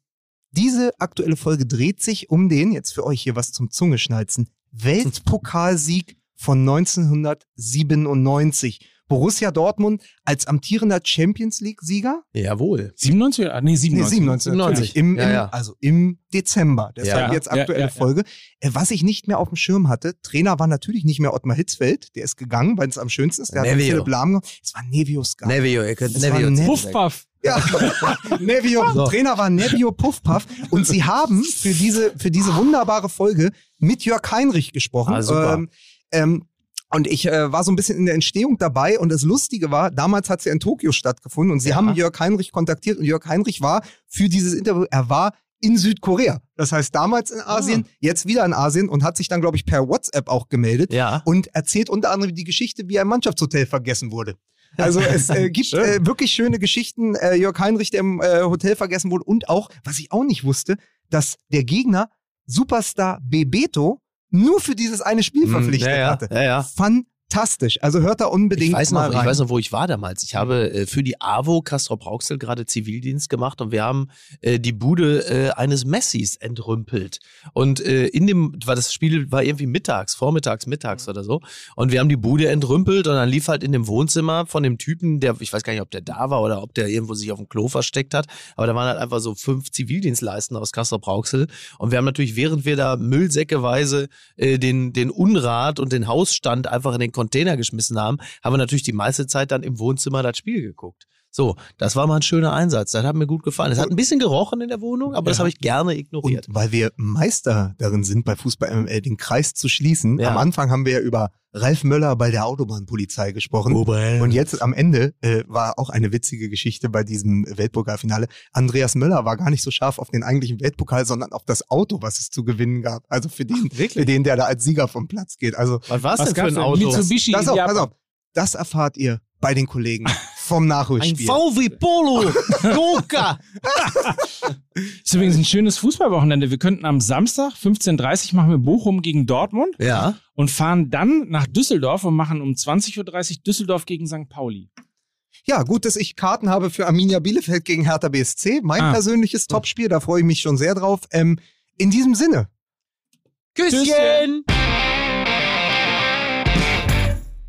diese aktuelle Folge dreht sich um den, jetzt für euch hier was zum Zungeschnalzen, Weltpokalsieg von 1997. Borussia Dortmund als amtierender Champions League-Sieger? Jawohl. 97 oder? Nee, Nee, 97. 97, 97. natürlich. Im, Ja, im, ja. Also im Dezember. Deshalb Ja, jetzt aktuelle ja, ja. Folge. Äh, Was ich nicht mehr auf dem Schirm hatte, Trainer war natürlich nicht mehr Ottmar Hitzfeld. Der ist gegangen, weil es am schönsten ist. Der hat Nevio. Philipp Lahm gemacht. Es war Nevio Scar. Nevio, ihr könnt war Nevio. Nevio. Puffpaff. Ja, Nevio, So. Trainer war Nevio Puffpaff und sie haben für diese, für diese wunderbare Folge mit Jörg Heinrich gesprochen. Ah, super. Ähm, ähm, und ich äh, war so ein bisschen in der Entstehung dabei und das Lustige war, damals hat sie in Tokio stattgefunden und sie Ja. haben Jörg Heinrich kontaktiert und Jörg Heinrich war für dieses Interview, er war in Südkorea. Das heißt damals in Asien, jetzt wieder in Asien und hat sich dann, glaube ich, per WhatsApp auch gemeldet Ja. und erzählt unter anderem die Geschichte, wie ein Mannschaftshotel vergessen wurde. Also es äh, gibt Schön. äh, wirklich schöne Geschichten. Äh, Jörg Heinrich, der im äh, Hotel vergessen wurde und auch, was ich auch nicht wusste, dass der Gegner Superstar Bebeto nur für dieses eine Spiel verpflichtet Hm, ja, hatte. Ja, ja. Fantastisch. Also hört da unbedingt Ich weiß, mal noch, ich rein. weiß noch, wo ich war damals. Ich habe äh, für die AWO Castrop Rauxel gerade Zivildienst gemacht und wir haben äh, die Bude äh, eines Messis entrümpelt. Und äh, in dem, war das Spiel war irgendwie mittags, vormittags, mittags oder so. Und wir haben die Bude entrümpelt und dann lief halt in dem Wohnzimmer von dem Typen, der, ich weiß gar nicht, ob der da war oder ob der irgendwo sich auf dem Klo versteckt hat, aber da waren halt einfach so fünf Zivildienstleistende aus Castrop Rauxel. Und wir haben natürlich, während wir da müllsäckeweise äh, den, den Unrat und den Hausstand einfach in den Container geschmissen haben, haben wir natürlich die meiste Zeit dann im Wohnzimmer das Spiel geguckt. So, das war mal ein schöner Einsatz. Das hat mir gut gefallen. Es hat ein bisschen gerochen in der Wohnung, aber das Ja. habe ich gerne Und ignoriert. weil wir Meister darin sind, bei Fußball MML den Kreis zu schließen. Ja. Am Anfang haben wir ja über Ralf Möller bei der Autobahnpolizei gesprochen. Und jetzt am Ende äh, war auch eine witzige Geschichte bei diesem Weltpokalfinale. Andreas Möller war gar nicht so scharf auf den eigentlichen Weltpokal, sondern auf das Auto, was es zu gewinnen gab. Also für den, für den der da als Sieger vom Platz geht. Also Was war es Was denn für ein? Auto? Mitsubishi. pass auf, ja, pass auf. Das erfahrt ihr bei den Kollegen vom Ein Nachholspiel. VW Polo. Joker. Ist übrigens ein schönes Fußballwochenende. Wir könnten am Samstag 15.30 Uhr machen wir Bochum gegen Dortmund Ja. und fahren dann nach Düsseldorf und machen um 20.30 Uhr Düsseldorf gegen St. Pauli. Ja, gut, dass ich Karten habe für Arminia Bielefeld gegen Hertha BSC. Mein Ah. persönliches Topspiel, da freue ich mich schon sehr drauf. Ähm, in diesem Sinne, Küsschen.